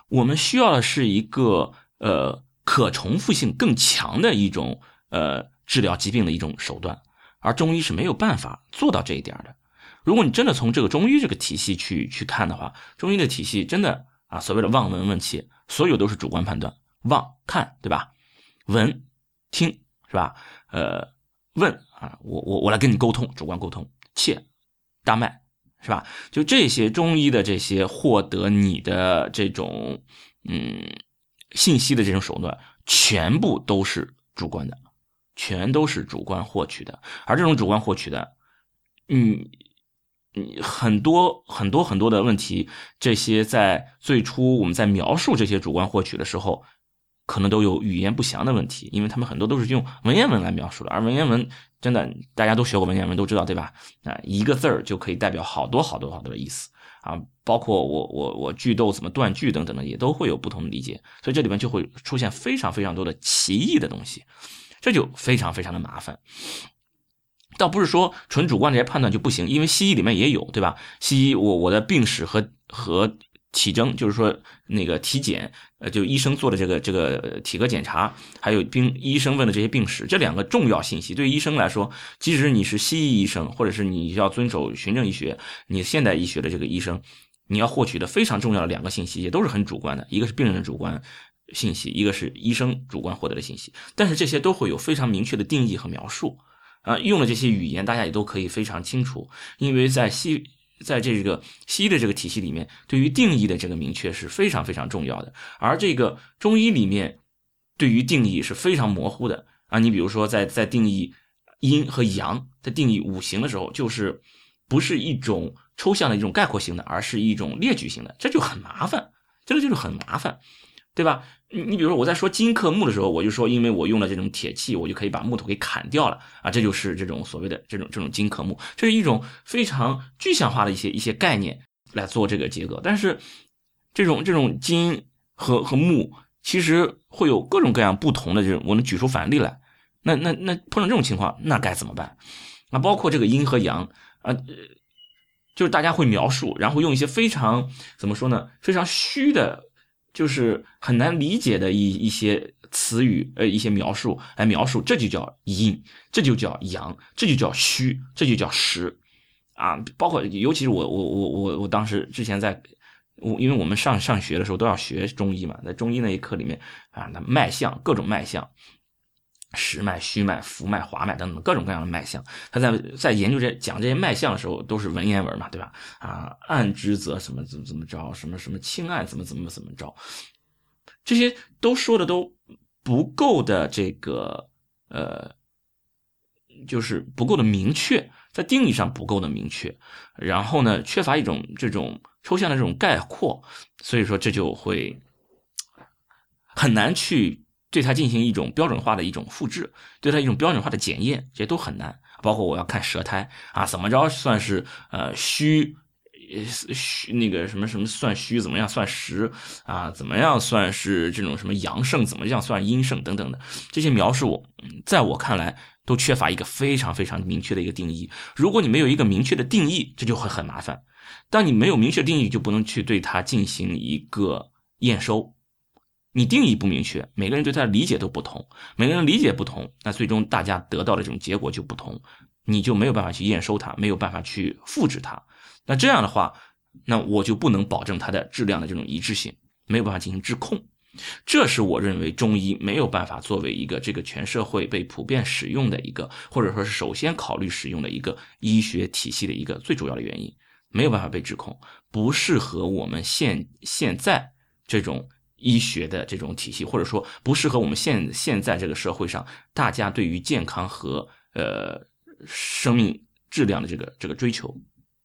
S1: 我们需要的是一个呃可重复性更强的一种呃治疗疾病的一种手段。而中医是没有办法做到这一点的。如果你真的从这个中医这个体系去去看的话，中医的体系真的啊，所谓的望闻问切，所有都是主观判断，望看对吧？闻听是吧？呃，问啊，我我我来跟你沟通，主观沟通，切搭脉是吧？就这些中医的这些获得你的这种嗯信息的这种手段，全部都是主观的，全都是主观获取的。而这种主观获取的，嗯，很多很多很多的问题，这些在最初我们在描述这些主观获取的时候。可能都有语言不详的问题，因为他们很多都是用文言文来描述的，而文言文真的大家都学过文言文都知道，对吧？啊，一个字儿就可以代表好多好多好多的意思啊，包括我我我句逗怎么断句等等的，也都会有不同的理解，所以这里面就会出现非常非常多的歧义的东西，这就非常非常的麻烦。倒不是说纯主观这些判断就不行，因为西医里面也有，对吧？西医我我的病史和和。体征就是说那个体检，呃，就医生做的这个这个体格检查，还有病医生问的这些病史，这两个重要信息，对于医生来说，即使你是西医医生，或者是你要遵守循证医学，你现代医学的这个医生，你要获取的非常重要的两个信息，也都是很主观的，一个是病人的主观信息，一个是医生主观获得的信息，但是这些都会有非常明确的定义和描述，啊，用的这些语言大家也都可以非常清楚，因为在西。在这个西医的这个体系里面，对于定义的这个明确是非常非常重要的。而这个中医里面，对于定义是非常模糊的啊。你比如说，在在定义阴和阳，在定义五行的时候，就是不是一种抽象的一种概括性的，而是一种列举性的，这就很麻烦，这个就是很麻烦。对吧？你你比如说我在说金克木的时候，我就说，因为我用了这种铁器，我就可以把木头给砍掉了啊，这就是这种所谓的这种这种金克木，这是一种非常具象化的一些一些概念来做这个结构。但是这种这种金和和木其实会有各种各样不同的这种，我能举出反例来。那那那碰到这种情况，那该怎么办？那包括这个阴和阳啊，就是大家会描述，然后用一些非常怎么说呢？非常虚的。就是很难理解的一一些词语，呃，一些描述来描述，这就叫阴，这就叫阳，这就叫虚，这就叫实，啊，包括尤其是我我我我我当时之前在，我因为我们上上学的时候都要学中医嘛，在中医那一课里面啊，那脉象各种脉象。实脉、虚脉、浮脉、滑脉等等各种各样的脉象，他在在研究这讲这些脉象的时候，都是文言文嘛，对吧？啊，暗之则什么怎么怎么着，什么什么清暗怎么怎么怎么着，这些都说的都不够的，这个呃，就是不够的明确，在定义上不够的明确，然后呢，缺乏一种这种抽象的这种概括，所以说这就会很难去。对它进行一种标准化的一种复制，对它一种标准化的检验，这些都很难。包括我要看舌苔啊，怎么着算是呃虚，虚那个什么什么算虚，怎么样算实啊？怎么样算是这种什么阳盛，怎么样算阴盛等等的这些描述，在我看来都缺乏一个非常非常明确的一个定义。如果你没有一个明确的定义，这就会很麻烦。当你没有明确定义，就不能去对它进行一个验收。你定义不明确，每个人对它的理解都不同，每个人理解不同，那最终大家得到的这种结果就不同，你就没有办法去验收它，没有办法去复制它。那这样的话，那我就不能保证它的质量的这种一致性，没有办法进行质控。这是我认为中医没有办法作为一个这个全社会被普遍使用的一个，或者说是首先考虑使用的一个医学体系的一个最主要的原因，没有办法被质控，不适合我们现现在这种。医学的这种体系，或者说不适合我们现现在这个社会上大家对于健康和呃生命质量的这个这个追求，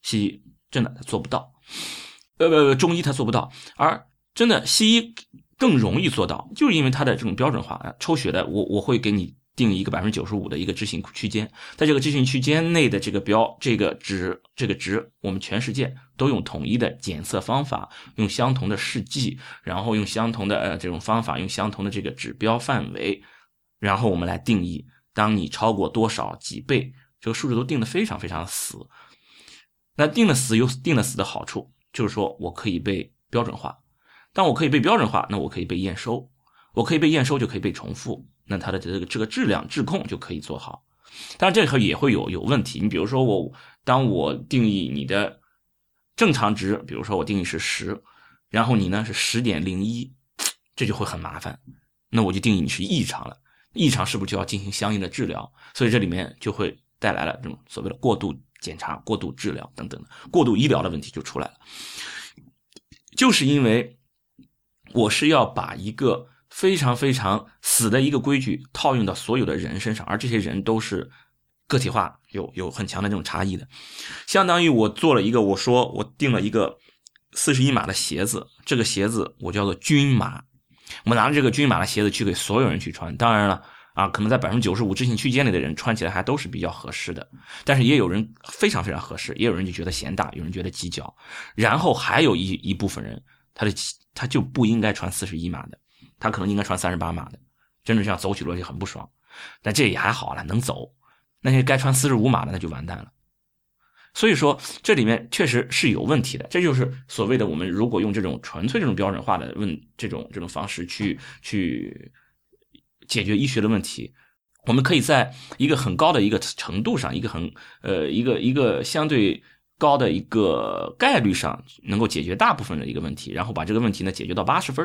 S1: 西医真的他做不到，呃呃中医他做不到，而真的西医更容易做到，就是因为它的这种标准化。抽血的我我会给你。定一个百分之九十五的一个置信区间，在这个置信区间内的这个标这个值这个值，我们全世界都用统一的检测方法，用相同的试剂，然后用相同的呃这种方法，用相同的这个指标范围，然后我们来定义，当你超过多少几倍，这个数字都定的非常非常死。那定的死有定的死的好处，就是说我可以被标准化，当我可以被标准化，那我可以被验收，我可以被验收就可以被重复。那它的这个这个质量质控就可以做好，当然这里也会有有问题。你比如说我当我定义你的正常值，比如说我定义是十，然后你呢是十点零一，这就会很麻烦。那我就定义你是异常了，异常是不是就要进行相应的治疗？所以这里面就会带来了这种所谓的过度检查、过度治疗等等的过度医疗的问题就出来了。就是因为我是要把一个。非常非常死的一个规矩套用到所有的人身上，而这些人都是个体化，有有很强的这种差异的。相当于我做了一个，我说我定了一个四十一码的鞋子，这个鞋子我叫做均码，我拿着这个均码的鞋子去给所有人去穿。当然了。啊，可能在百分之九十五置信区间里的人穿起来还都是比较合适的，但是也有人非常非常合适，也有人就觉得嫌大，有人觉得挤脚，然后还有一一部分人，他的他就不应该穿四十一码的，他可能应该穿三十八码的，真的像走起路来就很不爽，但这也还好了，能走。那些该穿四十五码的那就完蛋了。所以说这里面确实是有问题的，这就是所谓的我们如果用这种纯粹这种标准化的问这种这种方式去去。解决医学的问题，我们可以在一个很高的一个程度上，一个很呃一个一个相对高的一个概率上，能够解决大部分的一个问题，然后把这个问题呢解决到八十分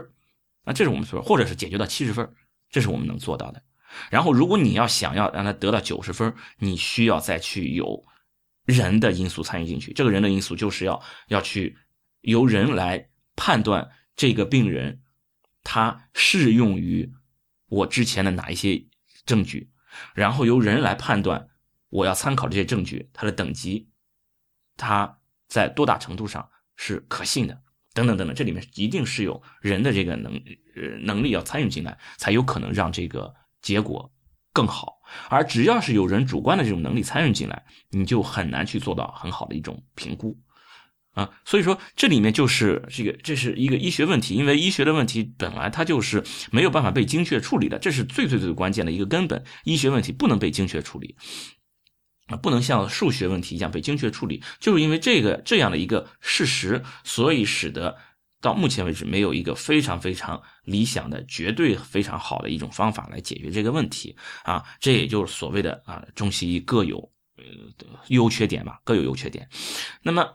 S1: 那，这是我们说，或者是解决到七十分这是我们能做到的。然后，如果你要想要让它得到九十分你需要再去有人的因素参与进去。这个人的因素就是要要去由人来判断这个病人他适用于。我之前的哪一些证据，然后由人来判断，我要参考这些证据，它的等级，它在多大程度上是可信的，等等等等，这里面一定是有人的这个能呃能力要参与进来，才有可能让这个结果更好。而只要是有人主观的这种能力参与进来，你就很难去做到很好的一种评估。啊，所以说这里面就是这个，这是一个医学问题，因为医学的问题本来它就是没有办法被精确处理的，这是最最最关键的一个根本。医学问题不能被精确处理，不能像数学问题一样被精确处理，就是因为这个这样的一个事实，所以使得到目前为止没有一个非常非常理想的、绝对非常好的一种方法来解决这个问题。啊，这也就是所谓的啊，中西医各有呃优缺点吧，各有优缺点。那么。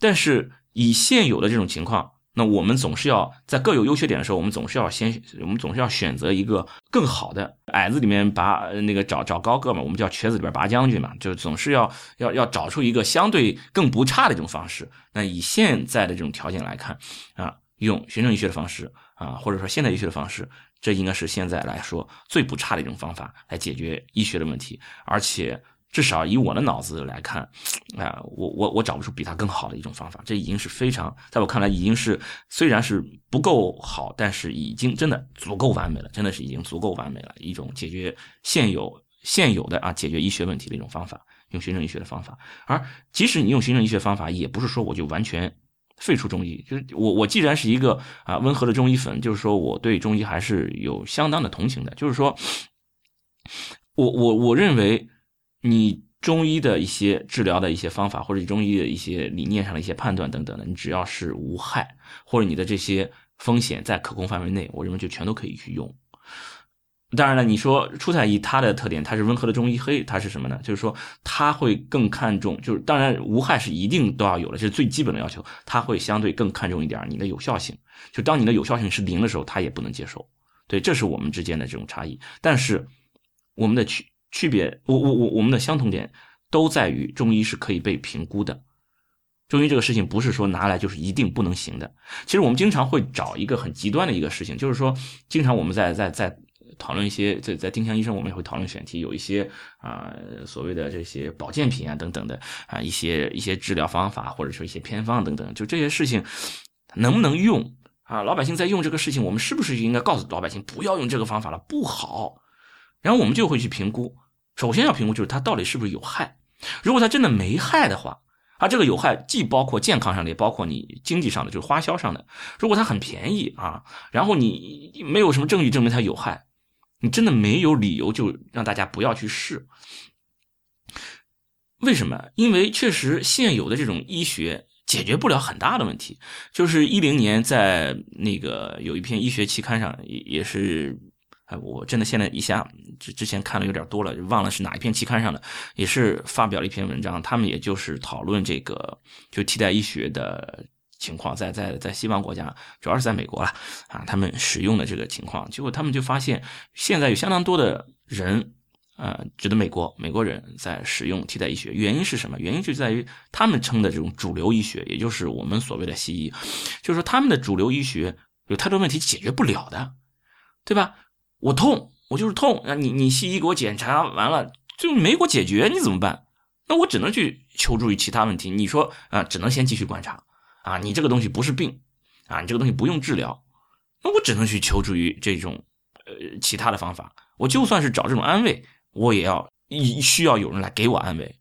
S1: 但是以现有的这种情况，那我们总是要在各有优缺点的时候，我们总是要先，我们总是要选择一个更好的矮子里面拔那个找找高个嘛，我们叫瘸子里边拔将军嘛，就总是要要要找出一个相对更不差的这种方式。那以现在的这种条件来看，啊，用循证医学的方式啊，或者说现代医学的方式，这应该是现在来说最不差的一种方法来解决医学的问题，而且。至少以我的脑子来看，啊，我我我找不出比它更好的一种方法。这已经是非常，在我看来已经是虽然是不够好，但是已经真的足够完美了，真的是已经足够完美了一种解决现有现有的啊解决医学问题的一种方法，用循证医学的方法。而即使你用循证医学方法，也不是说我就完全废除中医。就是我我既然是一个啊温和的中医粉，就是说我对中医还是有相当的同情的。就是说，我我我认为。你中医的一些治疗的一些方法，或者中医的一些理念上的一些判断等等的，你只要是无害，或者你的这些风险在可控范围内，我认为就全都可以去用。当然了，你说出彩医它的特点，它是温和的中医黑，它是什么呢？就是说它会更看重，就是当然无害是一定都要有的，这是最基本的要求。它会相对更看重一点你的有效性，就当你的有效性是零的时候，它也不能接受。对，这是我们之间的这种差异。但是我们的区。区别，我我我我们的相同点都在于中医是可以被评估的。中医这个事情不是说拿来就是一定不能行的。其实我们经常会找一个很极端的一个事情，就是说，经常我们在在在讨论一些在在丁香医生，我们也会讨论选题，有一些啊所谓的这些保健品啊等等的啊一些一些治疗方法，或者说一些偏方等等，就这些事情能不能用啊？老百姓在用这个事情，我们是不是应该告诉老百姓不要用这个方法了，不好？然后我们就会去评估。首先要评估就是它到底是不是有害，如果它真的没害的话，啊，这个有害既包括健康上的，也包括你经济上的，就是花销上的。如果它很便宜啊，然后你没有什么证据证明它有害，你真的没有理由就让大家不要去试。为什么？因为确实现有的这种医学解决不了很大的问题。就是一零年在那个有一篇医学期刊上也也是。哎，我真的现在一下之之前看的有点多了，忘了是哪一篇期刊上的，也是发表了一篇文章，他们也就是讨论这个就替代医学的情况，在在在西方国家，主要是在美国了啊，他们使用的这个情况，结果他们就发现现在有相当多的人，呃，指的美国美国人在使用替代医学，原因是什么？原因就在于他们称的这种主流医学，也就是我们所谓的西医，就是说他们的主流医学有太多问题解决不了的。对吧？我痛，我就是痛，那你你西医给我检查完了就没给我解决，你怎么办？那我只能去求助于其他问题。你说啊，只能先继续观察啊，你这个东西不是病啊，你这个东西不用治疗，那我只能去求助于这种呃其他的方法。我就算是找这种安慰，我也要需要有人来给我安慰，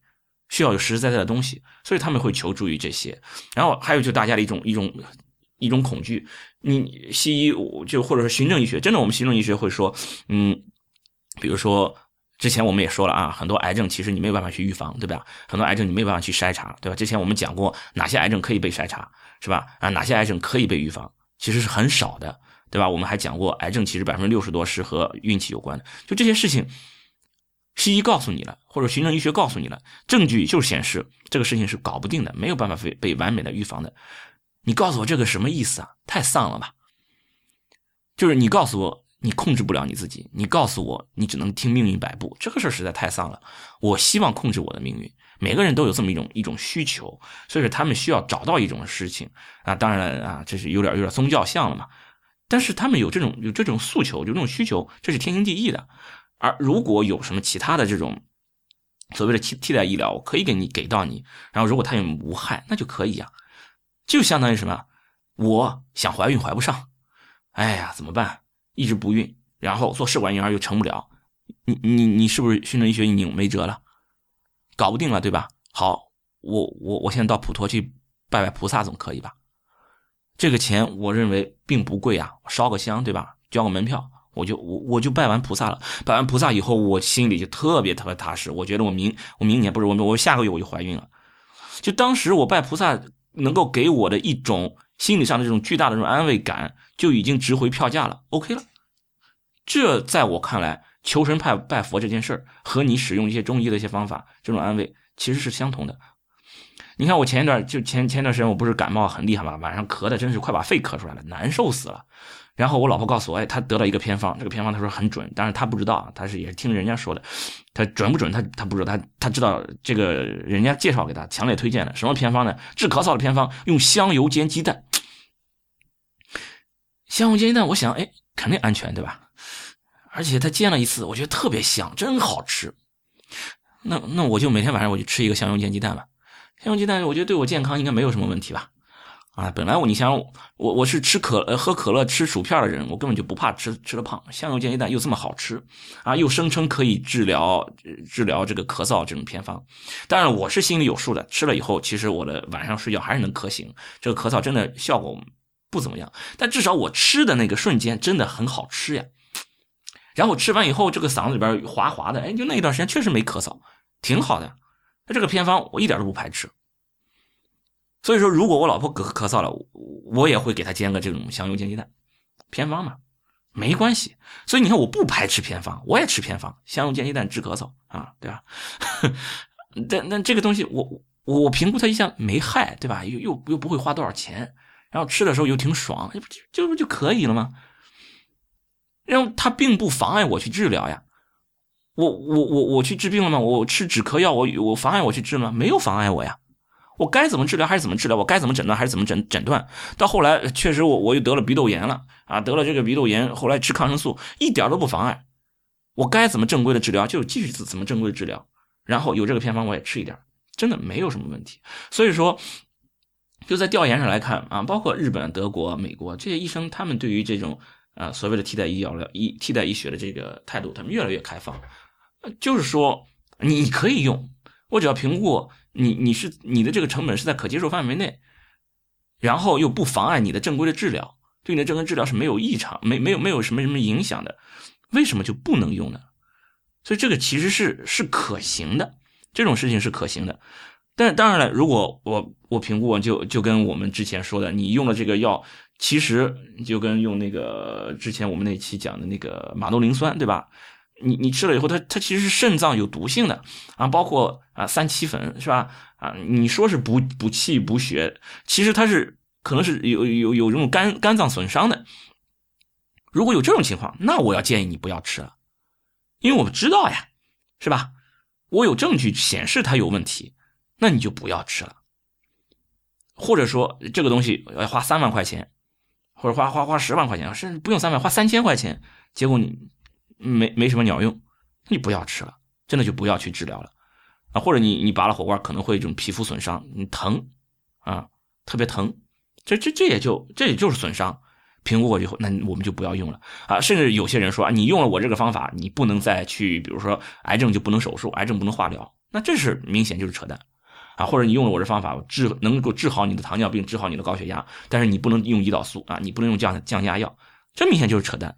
S1: 需要有实实在在的东西，所以他们会求助于这些。然后还有就大家的一种一种一种恐惧，你西医就或者是循证医学，真的我们循证医学会说，嗯，比如说。之前我们也说了啊，很多癌症其实你没有办法去预防，对吧？很多癌症你没有办法去筛查，对吧？之前我们讲过哪些癌症可以被筛查，是吧？啊，哪些癌症可以被预防，其实是很少的，对吧？我们还讲过，癌症其实百分之六十多是和运气有关的。就这些事情，西医告诉你了，或者循证医学告诉你了，证据就显示这个事情是搞不定的，没有办法被被完美的预防的。你告诉我这个什么意思啊？太丧了吧！就是你告诉我。你控制不了你自己，你告诉我，你只能听命运摆布，这个事实在太丧了。我希望控制我的命运，每个人都有这么一种一种需求，所以说他们需要找到一种事情啊。当然了啊，这是有点有点宗教像了嘛。但是他们有这种有这种诉求，有这种需求，这是天经地义的。而如果有什么其他的这种所谓的替替代医疗，我可以给你给到你，然后如果它有无害，那就可以呀。就相当于什么？我想怀孕怀不上，哎呀，怎么办？一直不孕，然后做试管婴儿又成不了，你你你是不是循证医学你没辙了，搞不定了，对吧？好，我我我现在到普陀去拜拜菩萨总可以吧？这个钱我认为并不贵啊，烧个香对吧？交个门票，我就我我就拜完菩萨了。拜完菩萨以后，我心里就特别特别踏实。我觉得我明我明年不是我我下个月我就怀孕了。就当时我拜菩萨能够给我的一种。心理上的这种巨大的这种安慰感，就已经值回票价了。OK 了，这在我看来，求神拜拜佛这件事儿和你使用一些中医的一些方法，这种安慰其实是相同的。你看我前一段就前前段时间我不是感冒很厉害嘛，晚上咳的真是快把肺咳出来了，难受死了。然后我老婆告诉我，哎，她得到一个偏方，这个偏方她说很准，但是她不知道，她是也是听人家说的，她准不准？她她不知道，她她知道这个人家介绍给她，强烈推荐的什么偏方呢？治咳嗽的偏方，用香油煎鸡蛋。香油煎鸡蛋，我想，哎，肯定安全，对吧？而且他煎了一次，我觉得特别香，真好吃。那那我就每天晚上我就吃一个香油煎鸡蛋吧。香油鸡蛋，我觉得对我健康应该没有什么问题吧？啊，本来我你想我我是吃可呃喝可乐吃薯片的人，我根本就不怕吃吃了胖。香油煎鸡蛋又这么好吃啊，又声称可以治疗治疗这个咳嗽这种偏方。当然我是心里有数的，吃了以后其实我的晚上睡觉还是能咳醒，这个咳嗽真的效果不怎么样。但至少我吃的那个瞬间真的很好吃呀。然后吃完以后这个嗓子里边滑滑的，哎，就那一段时间确实没咳嗽，挺好的。那这个偏方我一点都不排斥，所以说如果我老婆咳咳嗽了，我也会给她煎个这种香油煎鸡蛋，偏方嘛，没关系。所以你看我不排斥偏方，我也吃偏方，香油煎鸡蛋治咳嗽啊，对吧？但但这个东西我我评估它一下没害，对吧？又又又不会花多少钱，然后吃的时候又挺爽，就就就可以了吗？然后它并不妨碍我去治疗呀。我我我我去治病了吗？我吃止咳药，我我妨碍我去治吗？没有妨碍我呀。我该怎么治疗还是怎么治疗，我该怎么诊断还是怎么诊诊断。到后来确实我我又得了鼻窦炎了啊，得了这个鼻窦炎，后来吃抗生素一点都不妨碍。我该怎么正规的治疗就继续怎怎么正规的治疗，然后有这个偏方我也吃一点，真的没有什么问题。所以说，就在调研上来看啊，包括日本、德国、美国这些医生，他们对于这种啊所谓的替代医疗医替代医学的这个态度，他们越来越开放。就是说，你可以用，我只要评估你你是你的这个成本是在可接受范围内，然后又不妨碍你的正规的治疗，对你的正规治疗是没有异常，没没有没有什么什么影响的，为什么就不能用呢？所以这个其实是是可行的，这种事情是可行的。但当然了，如果我我评估就就跟我们之前说的，你用了这个药，其实就跟用那个之前我们那期讲的那个马兜铃酸，对吧？你你吃了以后，它它其实是肾脏有毒性的啊，包括啊三七粉是吧？啊，你说是补补气补血，其实它是可能是有有有这种肝肝脏损伤的。如果有这种情况，那我要建议你不要吃了，因为我们知道呀，是吧？我有证据显示它有问题，那你就不要吃了。或者说这个东西要花三万块钱，或者花花花十万块钱，甚至不用三万，花三千块钱。结果你没没什么鸟用，你不要吃了，真的就不要去治疗了啊！或者你你拔了火罐，可能会这种皮肤损伤，你疼啊，特别疼，这这这也就这也就是损伤。评估过以后，那我们就不要用了啊！甚至有些人说啊，你用了我这个方法，你不能再去，比如说癌症就不能手术，癌症不能化疗，那这是明显就是扯淡啊！或者你用了我这方法治能够治好你的糖尿病，治好你的高血压，但是你不能用胰岛素啊，你不能用降降压药，这明显就是扯淡，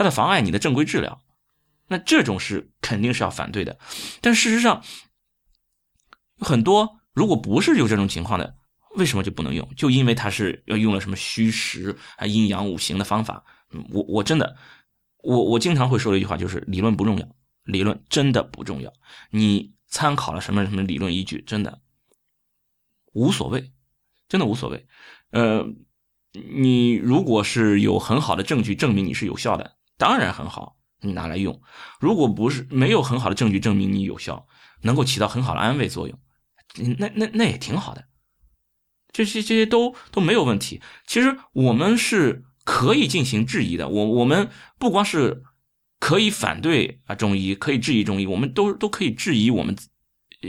S1: 它的妨碍你的正规治疗，那这种是肯定是要反对的。但事实上，很多如果不是有这种情况的。为什么就不能用？就因为它是要用了什么虚实啊、阴阳五行的方法。我我真的，我我经常会说的一句话就是理论不重要，理论真的不重要。你参考了什么什么理论依据，真的无所谓，真的无所谓。呃，你如果是有很好的证据证明你是有效的，当然很好，你拿来用。如果不是没有很好的证据证明你有效，能够起到很好的安慰作用，那那那也挺好的。这些这些都都没有问题。其实我们是可以进行质疑的。我我们不光是可以反对啊中医，可以质疑中医，我们都都可以质疑我们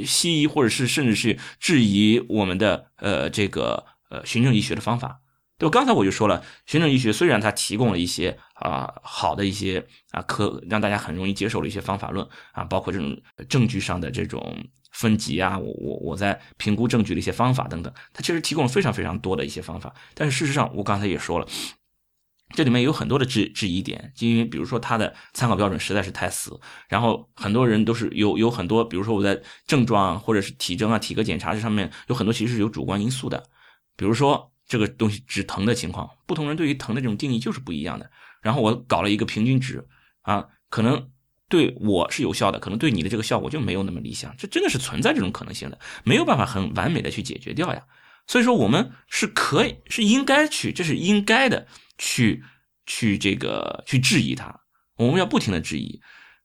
S1: 西医，或者是甚至是质疑我们的呃这个呃循证医学的方法。就？刚才我就说了，循证医学虽然它提供了一些啊好的一些啊可让大家很容易接受的一些方法论啊，包括这种证据上的这种。分级啊，我我我在评估证据的一些方法等等，它其实提供了非常非常多的一些方法。但是事实上，我刚才也说了，这里面有很多的质质疑点，就因为比如说它的参考标准实在是太死，然后很多人都是有有很多，比如说我在症状或者是体征啊、体格检查这上面有很多其实是有主观因素的，比如说这个东西止疼的情况，不同人对于疼的这种定义就是不一样的。然后我搞了一个平均值啊，可能。对我是有效的，可能对你的这个效果就没有那么理想，这真的是存在这种可能性的，没有办法很完美的去解决掉呀。所以说我们是可以，是应该去，这是应该的，去去这个去质疑它。我们要不停的质疑，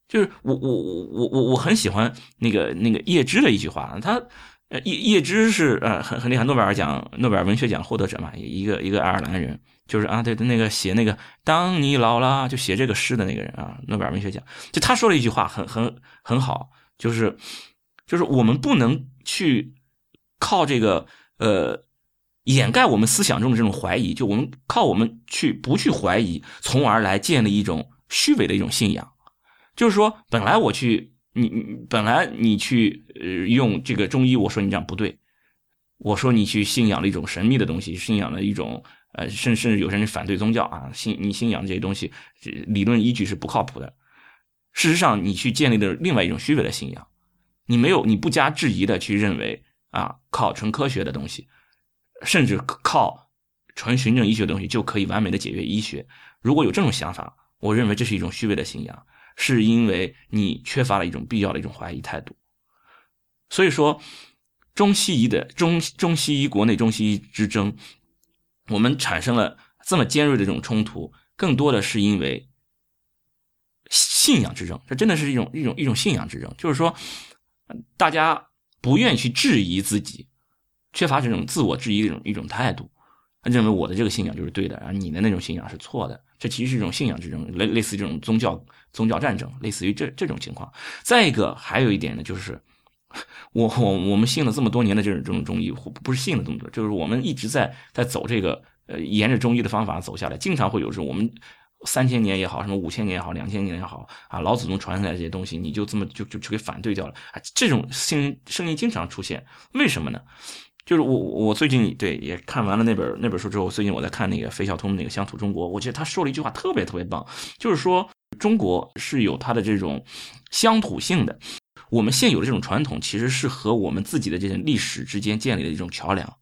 S1: 就是我我我我我我很喜欢那个那个叶芝的一句话，他呃叶叶芝是呃很很厉害，诺贝尔奖诺贝尔文学奖获得者嘛，一个一个爱尔兰人。就是啊，对那个写那个“当你老了”就写这个诗的那个人啊，诺贝尔文学奖，就他说了一句话，很很很好，就是就是我们不能去靠这个呃掩盖我们思想中的这种怀疑，就我们靠我们去不去怀疑，从而来建立一种虚伪的一种信仰。就是说，本来我去你本来你去呃用这个中医，我说你这样不对，我说你去信仰了一种神秘的东西，信仰了一种。呃，甚甚至有些人反对宗教啊，信你信仰这些东西，理论依据是不靠谱的。事实上，你去建立的另外一种虚伪的信仰，你没有你不加质疑的去认为啊，靠纯科学的东西，甚至靠纯循证医学的东西就可以完美的解决医学。如果有这种想法，我认为这是一种虚伪的信仰，是因为你缺乏了一种必要的一种怀疑态度。所以说，中西医的中中西医国内中西医之争。我们产生了这么尖锐的这种冲突，更多的是因为信仰之争。这真的是一种一种一种信仰之争，就是说，大家不愿意去质疑自己，缺乏这种自我质疑的一种一种态度，认为我的这个信仰就是对的，而你的那种信仰是错的。这其实是一种信仰之争，类类似这种宗教宗教战争，类似于这这种情况。再一个，还有一点呢，就是我我我们信了这么多年的这种这种中医，不是信了这么多，就是我们一直在在走这个。呃，沿着中医的方法走下来，经常会有这种我们三千年也好，什么五千年也好，两千年也好啊，老祖宗传下来这些东西，你就这么就就就给反对掉了啊！这种声声音经常出现，为什么呢？就是我我最近对也看完了那本那本书之后，最近我在看那个费孝通那个《乡土中国》，我觉得他说了一句话特别特别棒，就是说中国是有它的这种乡土性的，我们现有的这种传统其实是和我们自己的这种历史之间建立的一种桥梁。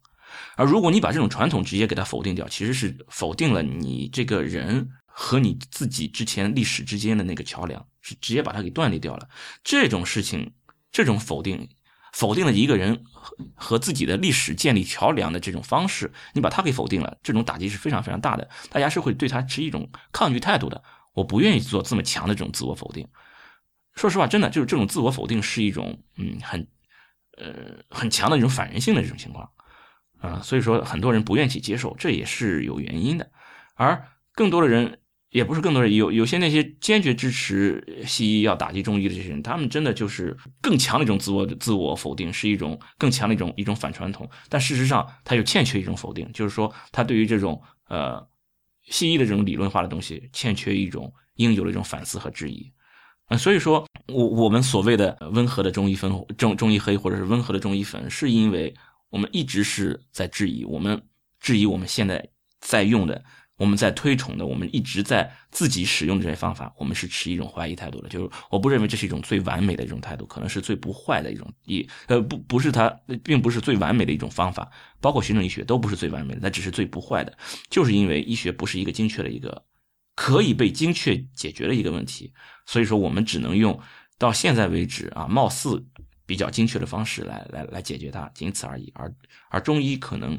S1: 而如果你把这种传统直接给它否定掉，其实是否定了你这个人和你自己之前历史之间的那个桥梁，是直接把它给断裂掉了。这种事情，这种否定，否定了一个人和和自己的历史建立桥梁的这种方式，你把他给否定了，这种打击是非常非常大的。大家是会对他持一种抗拒态度的。我不愿意做这么强的这种自我否定。说实话，真的就是这种自我否定是一种嗯很呃很强的一种反人性的这种情况。啊，所以说很多人不愿意去接受，这也是有原因的。而更多的人也不是更多人，有有些那些坚决支持西医要打击中医的这些人，他们真的就是更强的一种自我自我否定，是一种更强的一种一种反传统。但事实上，他又欠缺一种否定，就是说他对于这种呃西医的这种理论化的东西，欠缺一种应有的一种反思和质疑。啊，所以说，我我们所谓的温和的中医粉、中中医黑，或者是温和的中医粉，是因为我们一直是在质疑，我们质疑我们现在在用的。我们在推崇的，我们一直在自己使用这些方法，我们是持一种怀疑态度的。就是我不认为这是一种最完美的一种态度，可能是最不坏的一种，一呃不不是它，并不是最完美的一种方法。包括循证医学都不是最完美的，那只是最不坏的。就是因为医学不是一个精确的一个可以被精确解决的一个问题，所以说我们只能用到现在为止啊，貌似。比较精确的方式来来来解决它，仅此而已。而而中医可能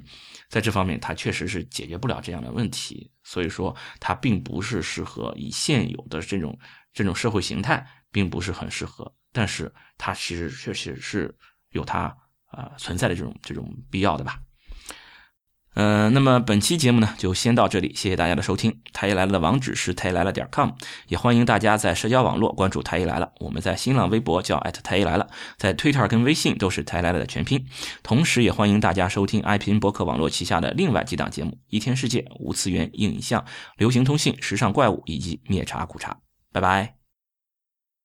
S1: 在这方面，它确实是解决不了这样的问题，所以说它并不是适合以现有的这种这种社会形态，并不是很适合。但是它其实确实是有它啊存在的这种这种必要的吧。呃，那么本期节目呢，就先到这里，谢谢大家的收听。太医来了的网址是太医来了点 com，也欢迎大家在社交网络关注太医来了。我们在新浪微博叫艾特太医来了，在 Twitter 跟微信都是太医来了的全拼。同时，也欢迎大家收听爱频博客网络旗下的另外几档节目：一天世界、无次元、硬影像、流行通信、时尚怪物以及灭茶苦茶。拜拜。